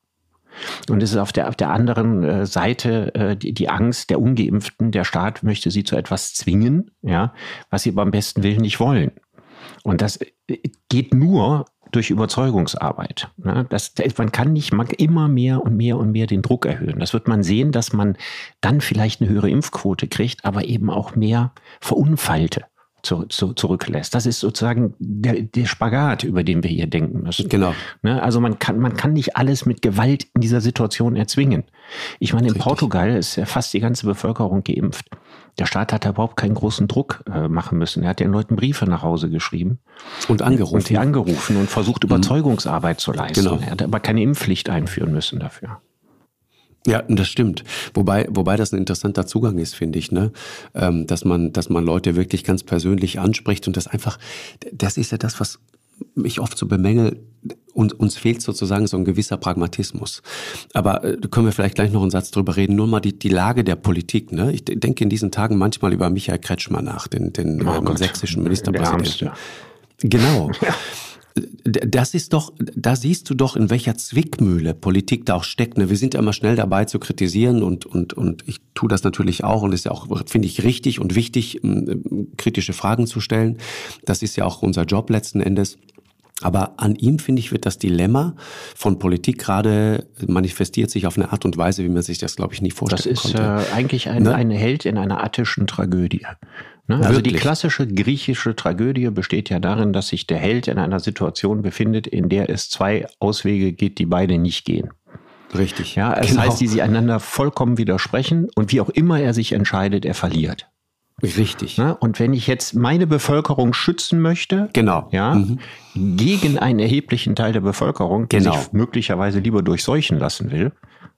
Und es ist auf der, auf der anderen äh, Seite äh, die, die Angst der Ungeimpften. Der Staat möchte sie zu etwas zwingen, ja, was sie beim besten Willen nicht wollen. Und das äh, geht nur durch Überzeugungsarbeit. Ne? Das, man kann nicht man immer mehr und mehr und mehr den Druck erhöhen. Das wird man sehen, dass man dann vielleicht eine höhere Impfquote kriegt, aber eben auch mehr Verunfallte zu, zu, zurücklässt. Das ist sozusagen der, der Spagat, über den wir hier denken müssen. Genau. Ne? Also man kann, man kann nicht alles mit Gewalt in dieser Situation erzwingen. Ich meine, in Richtig. Portugal ist ja fast die ganze Bevölkerung geimpft. Der Staat hat da überhaupt keinen großen Druck äh, machen müssen. Er hat den Leuten Briefe nach Hause geschrieben. Und angerufen. Und die angerufen und versucht, mhm. Überzeugungsarbeit zu leisten. Genau. Er hat aber keine Impfpflicht einführen müssen dafür. Ja, das stimmt. Wobei, wobei das ein interessanter Zugang ist, finde ich, ne? Ähm, dass man, dass man Leute wirklich ganz persönlich anspricht und das einfach, das ist ja das, was mich oft so bemängelt. Und uns fehlt sozusagen so ein gewisser Pragmatismus. Aber äh, können wir vielleicht gleich noch einen Satz drüber reden. Nur mal die, die Lage der Politik. Ne? Ich denke in diesen Tagen manchmal über Michael Kretschmer nach, den, den oh ähm, sächsischen Ministerpräsidenten. Genau. Das ist doch, da siehst du doch, in welcher Zwickmühle Politik da auch steckt. Ne? Wir sind ja immer schnell dabei zu kritisieren und, und, und ich tue das natürlich auch und ist ja auch, finde ich, richtig und wichtig, kritische Fragen zu stellen. Das ist ja auch unser Job letzten Endes. Aber an ihm, finde ich, wird das Dilemma von Politik gerade manifestiert sich auf eine Art und Weise, wie man sich das, glaube ich, nie vorstellen konnte. Das ist äh, eigentlich ein, ne? ein Held in einer attischen Tragödie. Ne? Also die klassische griechische Tragödie besteht ja darin, dass sich der Held in einer Situation befindet, in der es zwei Auswege gibt, die beide nicht gehen. Richtig. Ja, es genau. heißt, die sie einander vollkommen widersprechen und wie auch immer er sich entscheidet, er verliert. Richtig. Ne? Und wenn ich jetzt meine Bevölkerung schützen möchte, genau. ja, mhm. gegen einen erheblichen Teil der Bevölkerung, genau. die sich möglicherweise lieber durchseuchen lassen will,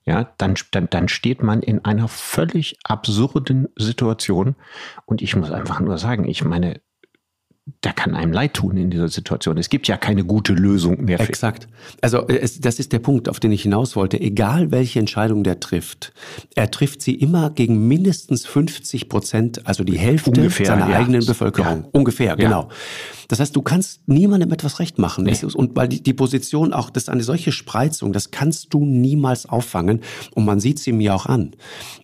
ja, dann, dann, dann steht man in einer völlig absurden Situation. Und ich muss einfach nur sagen, ich meine, da kann einem leid tun in dieser Situation. Es gibt ja keine gute Lösung mehr. Exakt. Also äh, es, das ist der Punkt, auf den ich hinaus wollte. Egal welche Entscheidung der trifft, er trifft sie immer gegen mindestens 50 Prozent, also die Hälfte Ungefähr, seiner ja. eigenen Bevölkerung. Ja. Ungefähr, genau. Das heißt, du kannst niemandem etwas recht machen. Nee. Und weil die, die Position auch, das ist eine solche Spreizung, das kannst du niemals auffangen. Und man sieht sie mir auch an.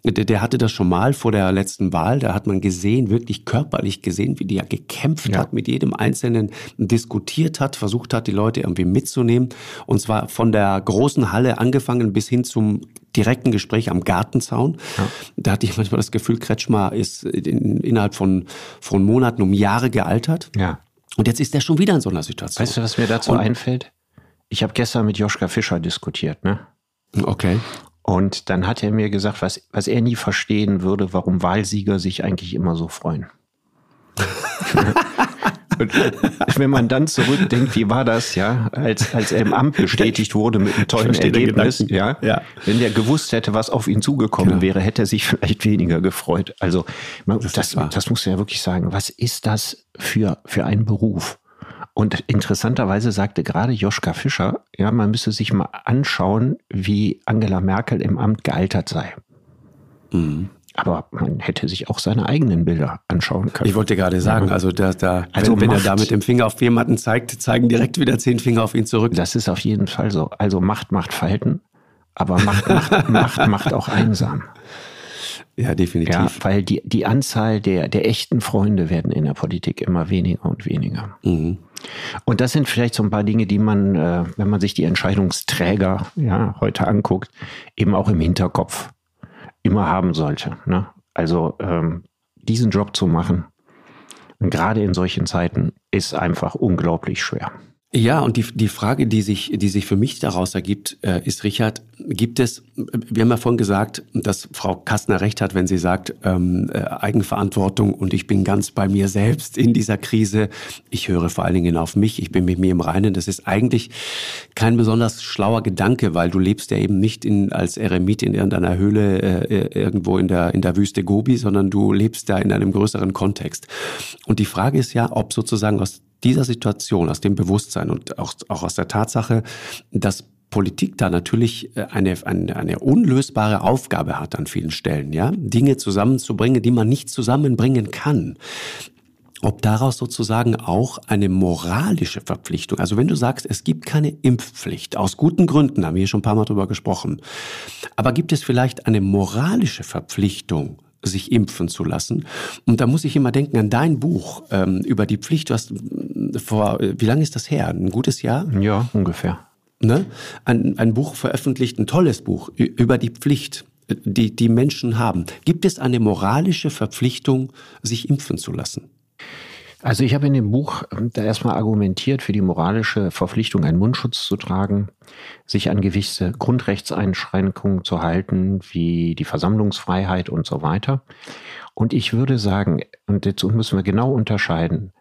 Der, der hatte das schon mal vor der letzten Wahl. Da hat man gesehen, wirklich körperlich gesehen, wie die ja gekämpft hat, mit jedem Einzelnen diskutiert hat, versucht hat, die Leute irgendwie mitzunehmen. Und zwar von der großen Halle angefangen bis hin zum direkten Gespräch am Gartenzaun. Ja. Da hatte ich manchmal das Gefühl, Kretschmer ist in, innerhalb von, von Monaten um Jahre gealtert. Ja. Und jetzt ist er schon wieder in so einer Situation. Weißt du, was mir dazu Und- einfällt? Ich habe gestern mit Joschka Fischer diskutiert, ne? Okay. Und dann hat er mir gesagt, was, was er nie verstehen würde, warum Wahlsieger sich eigentlich immer so freuen. Und wenn man dann zurückdenkt, wie war das, ja, als, als er im Amt bestätigt wurde mit einem tollen Ergebnis, ja, Ja. wenn der gewusst hätte, was auf ihn zugekommen Genau. wäre, hätte er sich vielleicht weniger gefreut. Also man, Das das, das, muss ja wirklich sagen, was ist das für, für ein Beruf? Und interessanterweise sagte gerade Joschka Fischer, ja, man müsse sich mal anschauen, wie Angela Merkel im Amt gealtert sei. Mhm. Aber man hätte sich auch seine eigenen Bilder anschauen können. Ich wollte gerade sagen, also da, da Also wenn, wenn er da mit dem Finger auf jemanden zeigt, zeigen direkt wieder zehn Finger auf ihn zurück. Das ist auf jeden Fall so. Also Macht macht Falten, aber Macht macht, Macht macht auch einsam. Ja, definitiv. Ja, weil die, die Anzahl der, der echten Freunde werden in der Politik immer weniger und weniger. Mhm. Und das sind vielleicht so ein paar Dinge, die man, äh, wenn man sich die Entscheidungsträger ja, heute anguckt, eben auch im Hinterkopf immer haben sollte. Ne? Also ähm, diesen Job zu machen, gerade in solchen Zeiten, ist einfach unglaublich schwer. Ja, und die, die Frage, die sich, die sich für mich daraus ergibt, äh, ist, Richard, gibt es, wir haben ja vorhin gesagt, dass Frau Kastner recht hat, wenn sie sagt, ähm, äh, Eigenverantwortung und ich bin ganz bei mir selbst in dieser Krise. Ich höre vor allen Dingen auf mich, ich bin mit mir im Reinen. Das ist eigentlich kein besonders schlauer Gedanke, weil du lebst ja eben nicht in, als Eremit in irgendeiner Höhle äh, irgendwo in der, in der Wüste Gobi, sondern du lebst da in einem größeren Kontext. Und die Frage ist ja, ob sozusagen aus dieser Situation, aus dem Bewusstsein und auch, auch aus der Tatsache, dass Politik da natürlich äh, eine, eine, eine unlösbare Aufgabe hat an vielen Stellen, ja, Dinge zusammenzubringen, die man nicht zusammenbringen kann. Ob daraus sozusagen auch eine moralische Verpflichtung, also wenn du sagst, es gibt keine Impfpflicht, aus guten Gründen, haben wir hier schon ein paar Mal drüber gesprochen, aber gibt es vielleicht eine moralische Verpflichtung, sich impfen zu lassen. Und da muss ich immer denken an dein Buch ähm, über die Pflicht. Du hast äh, vor, äh, wie lange ist das her? Ein gutes Jahr? Ja, ungefähr. Ne? Ein, ein Buch veröffentlicht, ein tolles Buch über die Pflicht, äh, die die Menschen haben. Gibt es eine moralische Verpflichtung, sich impfen zu lassen? Also ich habe in dem Buch ähm, da erstmal argumentiert für die moralische Verpflichtung, einen Mundschutz zu tragen, sich an gewisse Grundrechtseinschränkungen zu halten, wie die Versammlungsfreiheit und so weiter. Und ich würde sagen, und dazu müssen wir genau unterscheiden,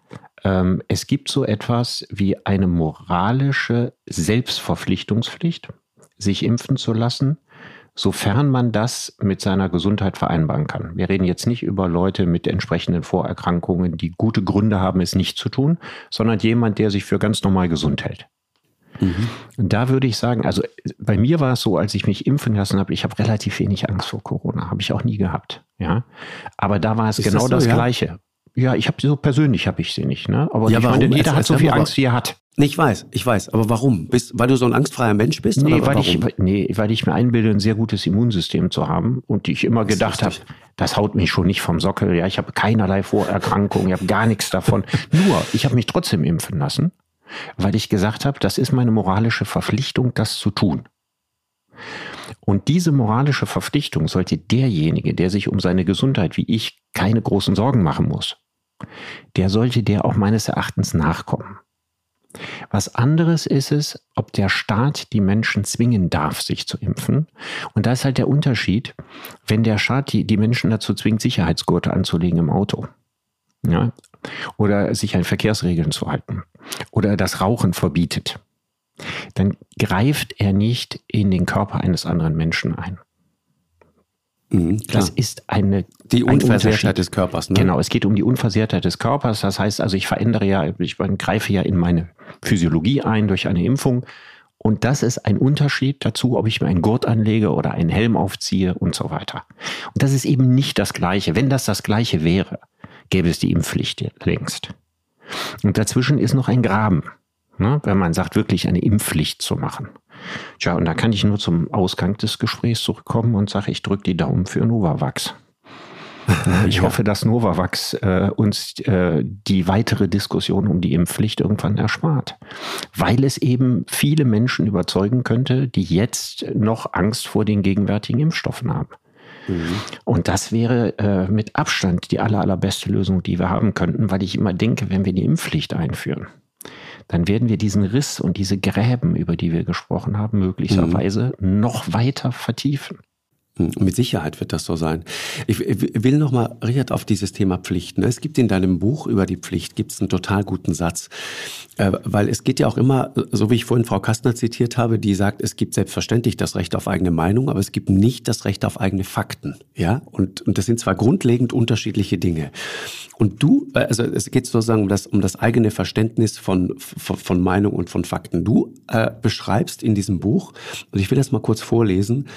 ähm, es gibt so etwas wie eine moralische Selbstverpflichtungspflicht, sich impfen zu lassen, sofern man das mit seiner Gesundheit vereinbaren kann. Wir reden jetzt nicht über Leute mit entsprechenden Vorerkrankungen, die gute Gründe haben, es nicht zu tun, sondern jemand, der sich für ganz normal gesund hält. Und Da würde ich sagen, also bei mir war es so, als ich mich impfen lassen habe, ich habe relativ wenig Angst vor Corona, habe ich auch nie gehabt, ja. Aber da war es Ist genau das so, das ja? Gleiche. Ja, ich habe so persönlich habe ich sie nicht, ne? Aber Ja, ich warum? meine, jeder Erzähl- hat so viel Angst, wie er hat. Nee, Ich weiß, ich weiß. Aber warum? Bist, weil du so ein angstfreier Mensch bist? Nee, weil warum? ich, nee, weil ich mir einbilde, ein sehr gutes Immunsystem zu haben und ich immer gedacht habe, das haut mich schon nicht vom Sockel. Ja, ich habe keinerlei Vorerkrankungen, ich habe gar nichts davon. Nur, ich habe mich trotzdem impfen lassen, weil ich gesagt habe, das ist meine moralische Verpflichtung, das zu tun. Und diese moralische Verpflichtung sollte derjenige, der sich um seine Gesundheit wie ich keine großen Sorgen machen muss, der sollte der auch meines Erachtens nachkommen. Was anderes ist es, ob der Staat die Menschen zwingen darf, sich zu impfen. Und da ist halt der Unterschied, wenn der Staat die, die Menschen dazu zwingt, Sicherheitsgurte anzulegen im Auto. Ja, oder sich an Verkehrsregeln zu halten oder das Rauchen verbietet, dann greift er nicht in den Körper eines anderen Menschen ein. Mhm, das ist eine die Unversehrtheit des Körpers. Ne? Genau, es geht um die Unversehrtheit des Körpers. Das heißt also, ich verändere ja, ich greife ja in meine Physiologie ein durch eine Impfung. Und das ist ein Unterschied dazu, ob ich mir einen Gurt anlege oder einen Helm aufziehe und so weiter. Und das ist eben nicht das Gleiche. Wenn das das Gleiche wäre, gäbe es die Impfpflicht längst. Und dazwischen ist noch ein Graben, ne, wenn man sagt, wirklich eine Impfpflicht zu machen. Tja, und da kann ich nur zum Ausgang des Gesprächs zurückkommen und sage, ich drücke die Daumen für Novavax. Ich ja. hoffe, dass Novavax äh, uns äh, die weitere Diskussion um die Impfpflicht irgendwann erspart, weil es eben viele Menschen überzeugen könnte, die jetzt noch Angst vor den gegenwärtigen Impfstoffen haben. Mhm. Und das wäre äh, mit Abstand die aller, allerbeste Lösung, die wir haben könnten, weil ich immer denke, wenn wir die Impfpflicht einführen, dann werden wir diesen Riss und diese Gräben, über die wir gesprochen haben, möglicherweise mhm. noch weiter vertiefen. Mit Sicherheit wird das so sein. Ich will noch mal, Richard, auf dieses Thema Pflichten. Es gibt in deinem Buch über die Pflicht gibt's einen total guten Satz, äh, weil es geht ja auch immer, so wie ich vorhin Frau Kastner zitiert habe, die sagt, es gibt selbstverständlich das Recht auf eigene Meinung, aber es gibt nicht das Recht auf eigene Fakten. Ja, und, und das sind zwar grundlegend unterschiedliche Dinge. Und du, also es geht sozusagen um das, um das eigene Verständnis von, von, von Meinung und von Fakten. Du äh, beschreibst in diesem Buch, und ich will das mal kurz vorlesen,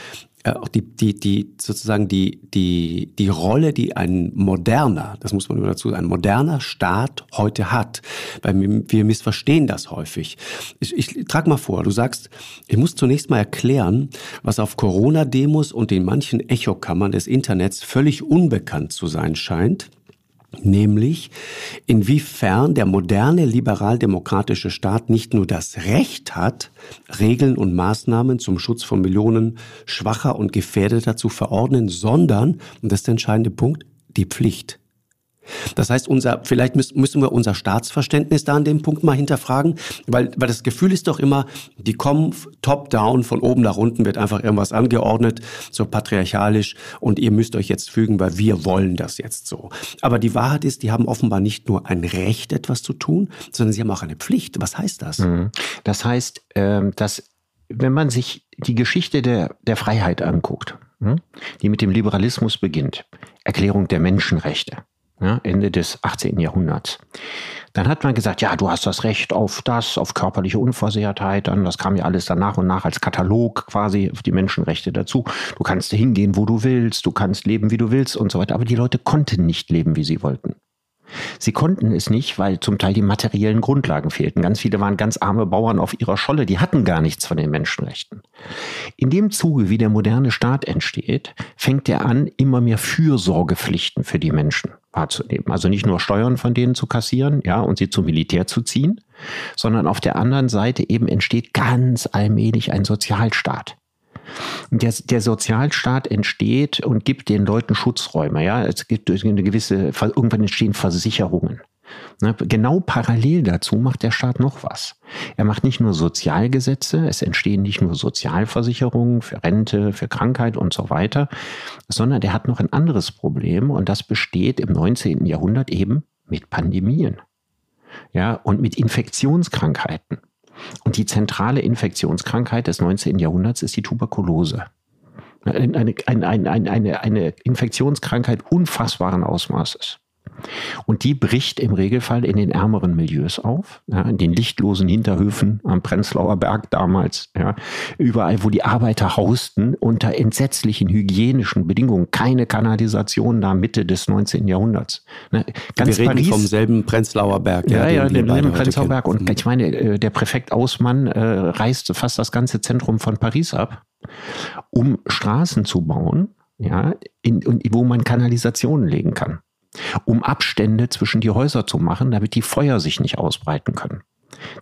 auch die, die, die sozusagen die, die, die Rolle, die ein moderner, das muss man immer dazu sagen, ein moderner Staat heute hat. Weil wir missverstehen das häufig. Ich, ich trag mal vor, du sagst, ich muss zunächst mal erklären, was auf Corona-Demos und in manchen Echokammern des Internets völlig unbekannt zu sein scheint nämlich inwiefern der moderne liberal-demokratische Staat nicht nur das Recht hat, Regeln und Maßnahmen zum Schutz von Millionen schwacher und gefährdeter zu verordnen, sondern, und das ist der entscheidende Punkt, die Pflicht. Das heißt, unser, vielleicht müssen wir unser Staatsverständnis da an dem Punkt mal hinterfragen, weil, weil das Gefühl ist doch immer, die kommen top-down, von oben nach unten wird einfach irgendwas angeordnet, so patriarchalisch und ihr müsst euch jetzt fügen, weil wir wollen das jetzt so. Aber die Wahrheit ist, die haben offenbar nicht nur ein Recht, etwas zu tun, sondern sie haben auch eine Pflicht. Was heißt das? Mhm. Das heißt, ähm, dass wenn man sich die Geschichte der, der Freiheit anguckt, hm, die mit dem Liberalismus beginnt, Erklärung der Menschenrechte, ja, Ende des 18. Jahrhunderts. Dann hat man gesagt, ja, du hast das Recht auf das, auf körperliche Unversehrtheit, dann, das kam ja alles dann nach und nach als Katalog quasi auf die Menschenrechte dazu. Du kannst hingehen, wo du willst, du kannst leben, wie du willst und so weiter. Aber die Leute konnten nicht leben, wie sie wollten. Sie konnten es nicht, weil zum Teil die materiellen Grundlagen fehlten. Ganz viele waren ganz arme Bauern auf ihrer Scholle, die hatten gar nichts von den Menschenrechten. In dem Zuge, wie der moderne Staat entsteht, fängt er an, immer mehr Fürsorgepflichten für die Menschen wahrzunehmen. Also nicht nur Steuern von denen zu kassieren, ja, und sie zum Militär zu ziehen, sondern auf der anderen Seite eben entsteht ganz allmählich ein Sozialstaat. Der, der Sozialstaat entsteht und gibt den Leuten Schutzräume. Ja, es gibt eine gewisse, irgendwann entstehen Versicherungen. Ne, genau parallel dazu macht der Staat noch was. Er macht nicht nur Sozialgesetze, es entstehen nicht nur Sozialversicherungen für Rente, für Krankheit und so weiter, sondern der hat noch ein anderes Problem und das besteht im 19. Jahrhundert eben mit Pandemien. Ja, und mit Infektionskrankheiten. Und die zentrale Infektionskrankheit des 19. Jahrhunderts ist die Tuberkulose. Eine, eine, eine, eine, Infektionskrankheit unfassbaren Ausmaßes. Und die bricht im Regelfall in den ärmeren Milieus auf, ja, in den lichtlosen Hinterhöfen am Prenzlauer Berg damals, ja, überall, wo die Arbeiter hausten, unter entsetzlichen hygienischen Bedingungen, keine Kanalisation da Mitte des 19. Jahrhunderts. Ne, ganz Wir reden Paris, vom selben Prenzlauer Berg. Ja, ja, ja dem Prenzlauer Berg. Und ich meine, äh, der Präfekt Ausmann äh, reiste fast das ganze Zentrum von Paris ab, um Straßen zu bauen, ja, in, in, wo man Kanalisationen legen kann um Abstände zwischen die Häuser zu machen, damit die Feuer sich nicht ausbreiten können.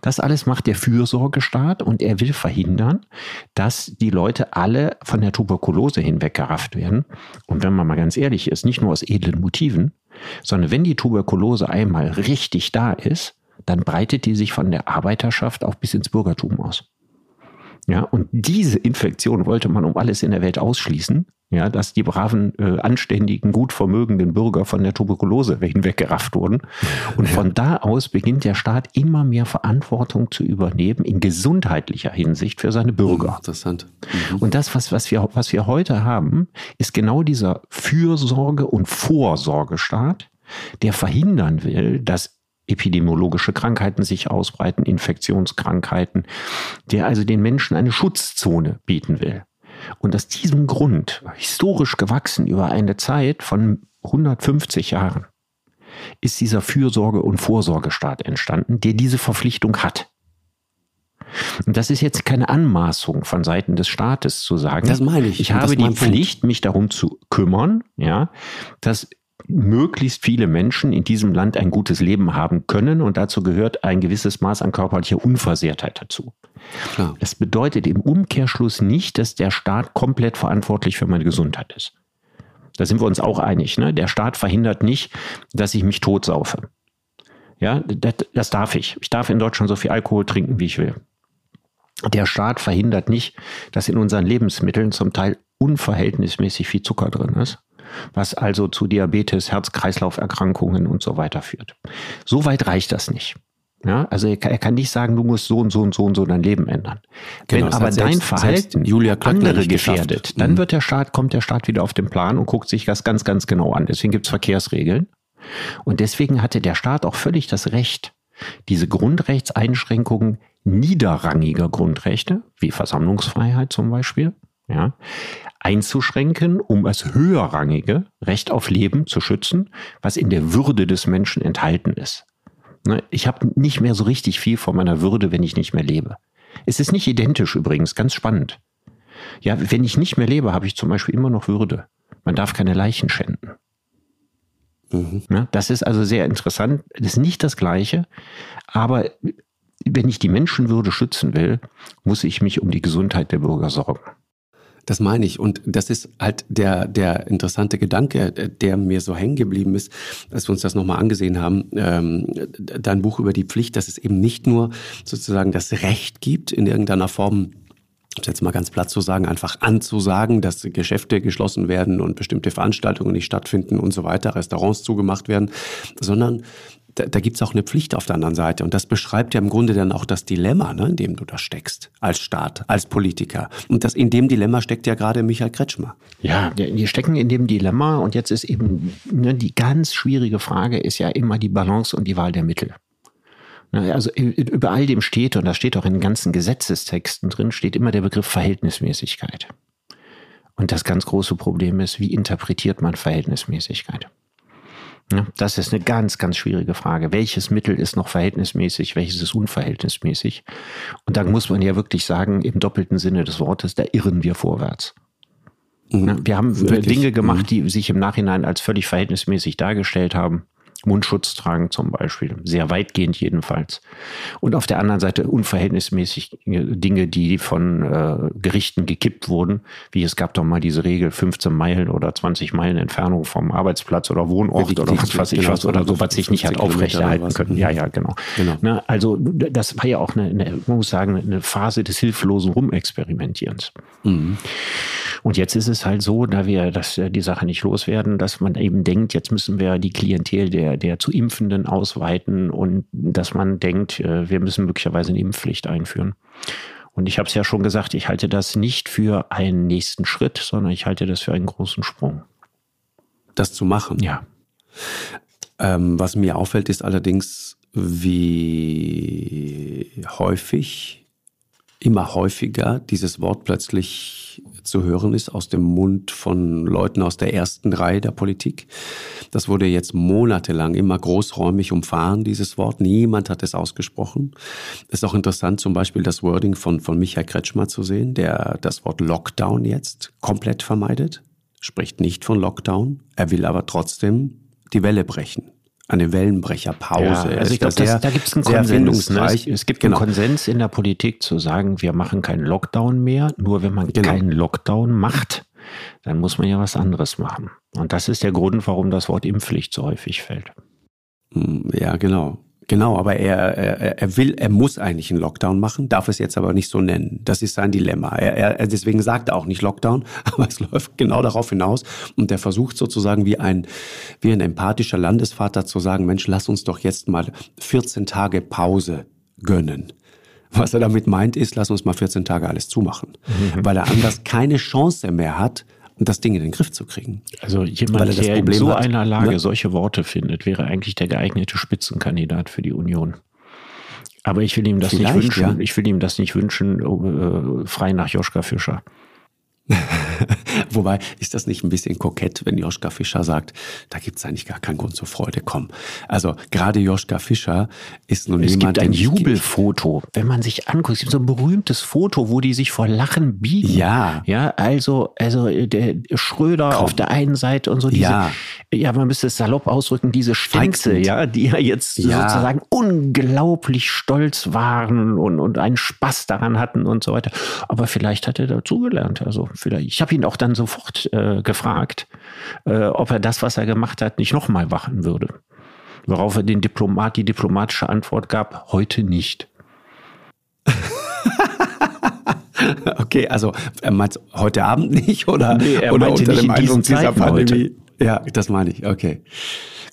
Das alles macht der Fürsorgestaat und er will verhindern, dass die Leute alle von der Tuberkulose hinweggerafft werden. Und wenn man mal ganz ehrlich ist, nicht nur aus edlen Motiven, sondern wenn die Tuberkulose einmal richtig da ist, dann breitet die sich von der Arbeiterschaft auch bis ins Bürgertum aus. Ja, und diese Infektion wollte man um alles in der Welt ausschließen, ja, dass die braven, äh, anständigen, gut vermögenden Bürger von der Tuberkulose hinweggerafft wurden. Und von da aus beginnt der Staat immer mehr Verantwortung zu übernehmen in gesundheitlicher Hinsicht für seine Bürger. Mhm, interessant. Mhm. Und das, was, was, wir, was wir heute haben, ist genau dieser Fürsorge- und Vorsorgestaat, der verhindern will, dass epidemiologische Krankheiten sich ausbreiten, Infektionskrankheiten, der also den Menschen eine Schutzzone bieten will. Und aus diesem Grund, historisch gewachsen über eine Zeit von 150 Jahren, ist dieser Fürsorge- und Vorsorgestaat entstanden, der diese Verpflichtung hat. Und das ist jetzt keine Anmaßung von Seiten des Staates zu sagen. Das meine ich. Ich habe die Pflicht, mich darum zu kümmern, ja, dass möglichst viele Menschen in diesem Land ein gutes Leben haben können und dazu gehört ein gewisses Maß an körperlicher Unversehrtheit dazu. Klar. Das bedeutet im Umkehrschluss nicht, dass der Staat komplett verantwortlich für meine Gesundheit ist. Da sind wir uns auch einig. Ne? Der Staat verhindert nicht, dass ich mich totsaufe. Ja, das, das darf ich. Ich darf in Deutschland so viel Alkohol trinken, wie ich will. Der Staat verhindert nicht, dass in unseren Lebensmitteln zum Teil unverhältnismäßig viel Zucker drin ist was also zu Diabetes, Herz-Kreislauf-Erkrankungen und so weiter führt. So weit reicht das nicht. Ja, also er kann, er kann, nicht sagen, du musst so und so und so und so dein Leben ändern. Genau, Wenn aber dein Verhalten Julia andere gefährdet, dann mhm. wird der Staat, kommt der Staat wieder auf den Plan und guckt sich das ganz, ganz genau an. Deswegen gibt es Verkehrsregeln. Und deswegen hatte der Staat auch völlig das Recht, diese Grundrechtseinschränkungen niederrangiger Grundrechte, wie Versammlungsfreiheit zum Beispiel, ja, einzuschränken, um das höherrangige Recht auf Leben zu schützen, was in der Würde des Menschen enthalten ist. Ne, ich habe nicht mehr so richtig viel von meiner Würde, wenn ich nicht mehr lebe. Es ist nicht identisch übrigens, ganz spannend. Ja, wenn ich nicht mehr lebe, habe ich zum Beispiel immer noch Würde. Man darf keine Leichen schänden. Mhm. Ne, das ist also sehr interessant. Das ist nicht das Gleiche, aber wenn ich die Menschenwürde schützen will, muss ich mich um die Gesundheit der Bürger sorgen. Das meine ich. Und das ist halt der, der interessante Gedanke, der mir so hängen geblieben ist, als wir uns das nochmal angesehen haben. Ähm, dein Buch über die Pflicht, dass es eben nicht nur sozusagen das Recht gibt, in irgendeiner Form um jetzt mal ganz platt zu sagen, einfach anzusagen, dass Geschäfte geschlossen werden und bestimmte Veranstaltungen nicht stattfinden und so weiter, Restaurants zugemacht werden, sondern da, da gibt es auch eine Pflicht auf der anderen Seite. Und das beschreibt ja im Grunde dann auch das Dilemma, ne, in dem du da steckst, als Staat, als Politiker. Und das, in dem Dilemma steckt ja gerade Michael Kretschmer. Ja, wir stecken in dem Dilemma und jetzt ist eben ne, die ganz schwierige Frage ist ja immer die Balance und die Wahl der Mittel. Ne, also über all dem steht, und das steht auch in den ganzen Gesetzestexten drin, steht immer der Begriff Verhältnismäßigkeit. Und das ganz große Problem ist, wie interpretiert man Verhältnismäßigkeit? Das ist eine ganz, ganz schwierige Frage. Welches Mittel ist noch verhältnismäßig, welches ist unverhältnismäßig? Und da muss man ja wirklich sagen, im doppelten Sinne des Wortes, da irren wir vorwärts. Mhm. Wir haben wirklich? Dinge gemacht, mhm. die sich im Nachhinein als völlig verhältnismäßig dargestellt haben. Mundschutz tragen zum Beispiel, sehr weitgehend jedenfalls. Und auf der anderen Seite unverhältnismäßig Dinge, die von äh, Gerichten gekippt wurden, wie es gab doch mal diese Regel 15 Meilen oder 20 Meilen Entfernung vom Arbeitsplatz oder Wohnort die, oder was weiß ich genau, was oder so, was sich nicht hat aufrechterhalten können. Ja, ja, genau. genau. Na, also das war ja auch eine, eine, man muss sagen, eine Phase des hilflosen Rumexperimentierens. Mhm. Und jetzt ist es halt so, da wir das, die Sache nicht loswerden, dass man eben denkt, jetzt müssen wir die Klientel der der, zu Impfenden ausweiten und dass man denkt, äh, wir müssen möglicherweise eine Impfpflicht einführen. Und ich habe es ja schon gesagt, ich halte das nicht für einen nächsten Schritt, sondern ich halte das für einen großen Sprung. Das zu machen? Ja. Ähm, was mir auffällt, ist allerdings, wie häufig, immer häufiger dieses Wort plötzlich zu hören ist aus dem Mund von Leuten aus der ersten Reihe der Politik. Das wurde jetzt monatelang immer großräumig umfahren, dieses Wort. Niemand hat es ausgesprochen. Es ist auch interessant, zum Beispiel das Wording von, von Michael Kretschmer zu sehen, der das Wort Lockdown jetzt komplett vermeidet, spricht nicht von Lockdown. Er will aber trotzdem die Welle brechen eine Wellenbrecherpause. Ja, also ich glaube, da gibt es einen Konsens. Ne? Es, gibt genau. einen Konsens in der Politik zu sagen, wir machen keinen Lockdown mehr. Nur wenn man genau. keinen Lockdown macht, dann muss man ja was anderes machen. Und das ist der Grund, warum das Wort Impfpflicht so häufig fällt. Hm, ja, genau. Genau, aber er, er, er will, er muss eigentlich einen Lockdown machen, darf es jetzt aber nicht so nennen. Das ist sein Dilemma. Er, er, deswegen sagt er auch nicht Lockdown, aber es läuft genau darauf hinaus. Und er versucht sozusagen wie ein, wie ein empathischer Landesvater zu sagen, Mensch, lass uns doch jetzt mal 14 Tage Pause gönnen. Was er damit meint, ist, lass uns mal 14 Tage alles zumachen. Mhm. Weil er anders keine Chance mehr hat, das Ding in den Griff zu kriegen. Also jemand, der in so hat, einer Lage ne? solche Worte findet, wäre eigentlich der geeignete Spitzenkandidat für die Union. Aber ich will ihm das Vielleicht, nicht wünschen. Ja. Ich will ihm das nicht wünschen, äh, frei nach Joschka Fischer. Wobei, ist das nicht ein bisschen kokett, wenn Joschka Fischer sagt, da gibt es eigentlich gar keinen Grund zur Freude, komm. Also gerade Joschka Fischer ist nun es jemand... Es gibt ein Jubelfoto, wenn man sich anguckt, es gibt so ein berühmtes Foto, wo die sich vor Lachen biegen. Ja. Ja, also, also der Schröder komm. auf der einen Seite und so diese, ja, ja man müsste es salopp ausdrücken, diese Stänze, ja, die ja jetzt ja. sozusagen unglaublich stolz waren und, und einen Spaß daran hatten und so weiter. Aber vielleicht hat er dazugelernt, also vielleicht, ich habe ihn auch dann sofort äh, gefragt, äh, ob er das, was er gemacht hat, nicht nochmal machen würde. Worauf er den Diplomat, die diplomatische Antwort gab, heute nicht. okay, also er meint heute Abend nicht oder, nee, er oder unter nicht dem Eindruck dieser Pandemie? Heute. Ja, das meine ich, okay.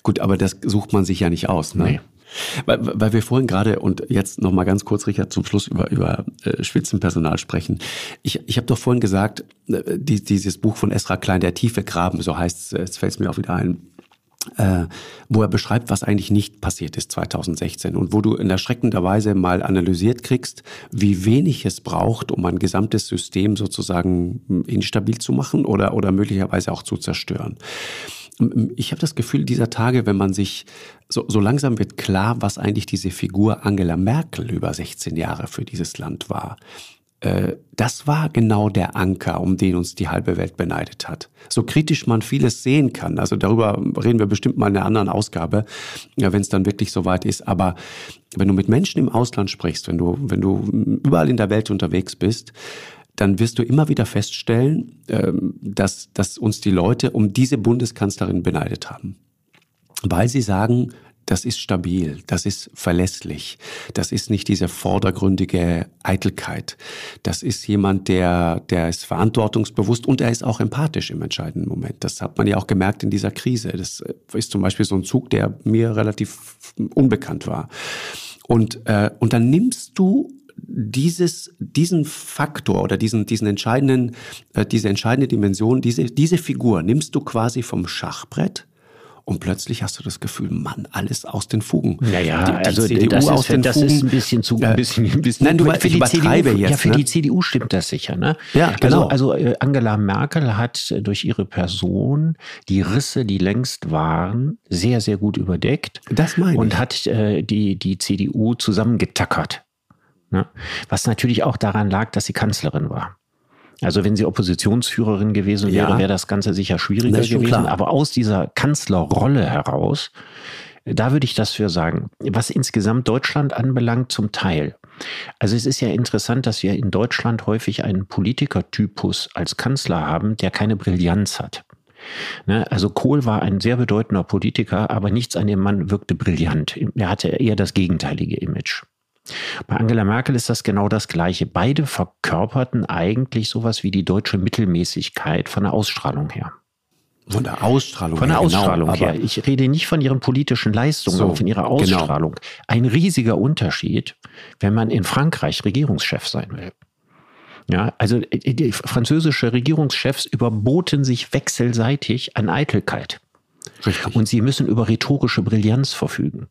Gut, aber das sucht man sich ja nicht aus. Ne? Nee. Weil, weil wir vorhin gerade und jetzt noch mal ganz kurz, Richard, zum Schluss über, über äh, Spitzenpersonal sprechen. Ich, ich habe doch vorhin gesagt, äh, die, dieses Buch von Esra Klein, Der tiefe Graben, so heißt es, jetzt fällt es mir auch wieder ein, äh, wo er beschreibt, was eigentlich nicht passiert ist 2016 und wo du in erschreckender Weise mal analysiert kriegst, wie wenig es braucht, um ein gesamtes System sozusagen instabil zu machen oder, oder möglicherweise auch zu zerstören. Ich habe das Gefühl dieser Tage, wenn man sich so, so langsam wird klar, was eigentlich diese Figur Angela Merkel über 16 Jahre für dieses Land war. Äh, das war genau der Anker, um den uns die halbe Welt beneidet hat. So kritisch man vieles sehen kann, also darüber reden wir bestimmt mal in einer anderen Ausgabe, wenn es dann wirklich soweit ist. Aber wenn du mit Menschen im Ausland sprichst, wenn du, wenn du überall in der Welt unterwegs bist, dann wirst du immer wieder feststellen, ähm, dass, dass uns die Leute um diese Bundeskanzlerin beneidet haben. Weil sie sagen, das ist stabil, das ist verlässlich, das ist nicht diese vordergründige Eitelkeit. Das ist jemand, der, der ist verantwortungsbewusst und er ist auch empathisch im entscheidenden Moment. Das hat man ja auch gemerkt in dieser Krise. Das ist zum Beispiel so ein Zug, der mir relativ unbekannt war. Und, äh, und dann nimmst du dieses, diesen Faktor oder diesen, diesen entscheidenden, äh, diese entscheidende Dimension, diese, diese Figur nimmst du quasi vom Schachbrett und plötzlich hast du das Gefühl, Mann, alles aus den Fugen. Ja, ja, die, die also CDU das, aus ist, den das Fugen. ist ein bisschen zu, ein bisschen, ein bisschen. Nein, du für die CDU, jetzt, Ja, für ne? die CDU stimmt das sicher, ne? Ja, also, genau. Also, also Angela Merkel hat durch ihre Person die Risse, die längst waren, sehr, sehr gut überdeckt. Das meine ich. Und hat äh, die, die CDU zusammengetackert. Ne? Was natürlich auch daran lag, dass sie Kanzlerin war. Also wenn sie Oppositionsführerin gewesen wäre, ja. wäre das Ganze sicher schwieriger gewesen. Klar. Aber aus dieser Kanzlerrolle heraus, da würde ich das für sagen. Was insgesamt Deutschland anbelangt, zum Teil. Also es ist ja interessant, dass wir in Deutschland häufig einen Politikertypus als Kanzler haben, der keine Brillanz hat. Ne? Also Kohl war ein sehr bedeutender Politiker, aber nichts an dem Mann wirkte brillant. Er hatte eher das gegenteilige Image. Bei Angela Merkel ist das genau das Gleiche. Beide verkörperten eigentlich sowas wie die deutsche Mittelmäßigkeit von der Ausstrahlung her. Von der Ausstrahlung Von der her, genau, Ausstrahlung genau, her. Ich rede nicht von ihren politischen Leistungen, so, sondern von ihrer genau. Ausstrahlung. Genau. Ein riesiger Unterschied, wenn man in Frankreich Regierungschef sein will. Ja, also äh, die französische Regierungschefs überboten sich wechselseitig an Eitelkeit. Richtig. Und sie müssen über rhetorische Brillanz verfügen.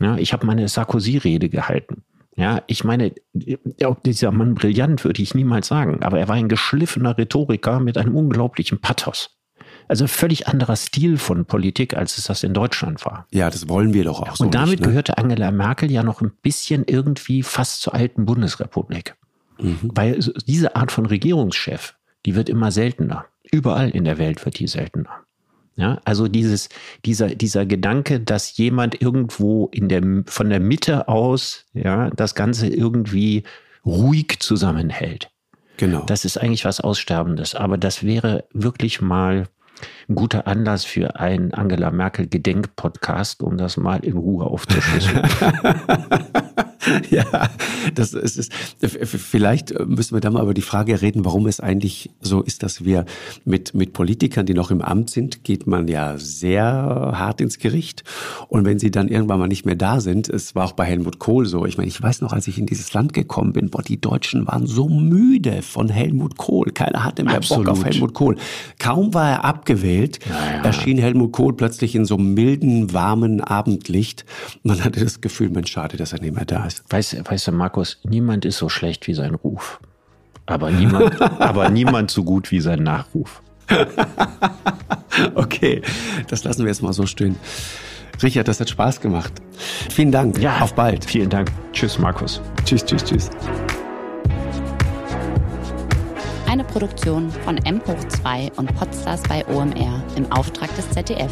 Ja, ich habe meine Sarkozy-Rede gehalten. Ja, ich meine, ob dieser Mann brillant, würde ich niemals sagen, aber er war ein geschliffener Rhetoriker mit einem unglaublichen Pathos. Also völlig anderer Stil von Politik, als es das in Deutschland war. Ja, das wollen wir doch auch so. Und damit nicht, ne? gehörte Angela Merkel ja noch ein bisschen irgendwie fast zur alten Bundesrepublik. Mhm. Weil diese Art von Regierungschef, die wird immer seltener. Überall in der Welt wird die seltener. Ja, also dieses, dieser, dieser Gedanke, dass jemand irgendwo in der, von der Mitte aus, ja, das Ganze irgendwie ruhig zusammenhält. Genau. Das ist eigentlich was Aussterbendes. Aber das wäre wirklich mal ein guter Anlass für einen Angela Merkel Gedenkpodcast, um das mal in Ruhe aufzuschlüsseln. ja, das ist, ist, vielleicht müssen wir da mal über die Frage reden, warum es eigentlich so ist, dass wir mit, mit Politikern, die noch im Amt sind, geht man ja sehr hart ins Gericht. Und wenn sie dann irgendwann mal nicht mehr da sind, es war auch bei Helmut Kohl so. Ich meine, ich weiß noch, als ich in dieses Land gekommen bin, boah, die Deutschen waren so müde von Helmut Kohl. Keiner hatte mehr Absolut. Bock auf Helmut Kohl. Kaum war er abgewählt, ja, ja. erschien Helmut Kohl plötzlich in so einem milden, warmen Abendlicht. Man hatte das Gefühl, Mensch, schade, dass er nicht mehr da ist. Weißt, weißt du, Markus, niemand ist so schlecht wie sein Ruf. Aber niemand, aber niemand so gut wie sein Nachruf. okay, das lassen wir jetzt mal so stehen. Richard, das hat Spaß gemacht. Vielen Dank. Ja, auf bald. Vielen Dank. Tschüss, Markus. Tschüss, tschüss, tschüss. Eine Produktion von M hoch 2 und Podstars bei OMR im Auftrag des ZDF.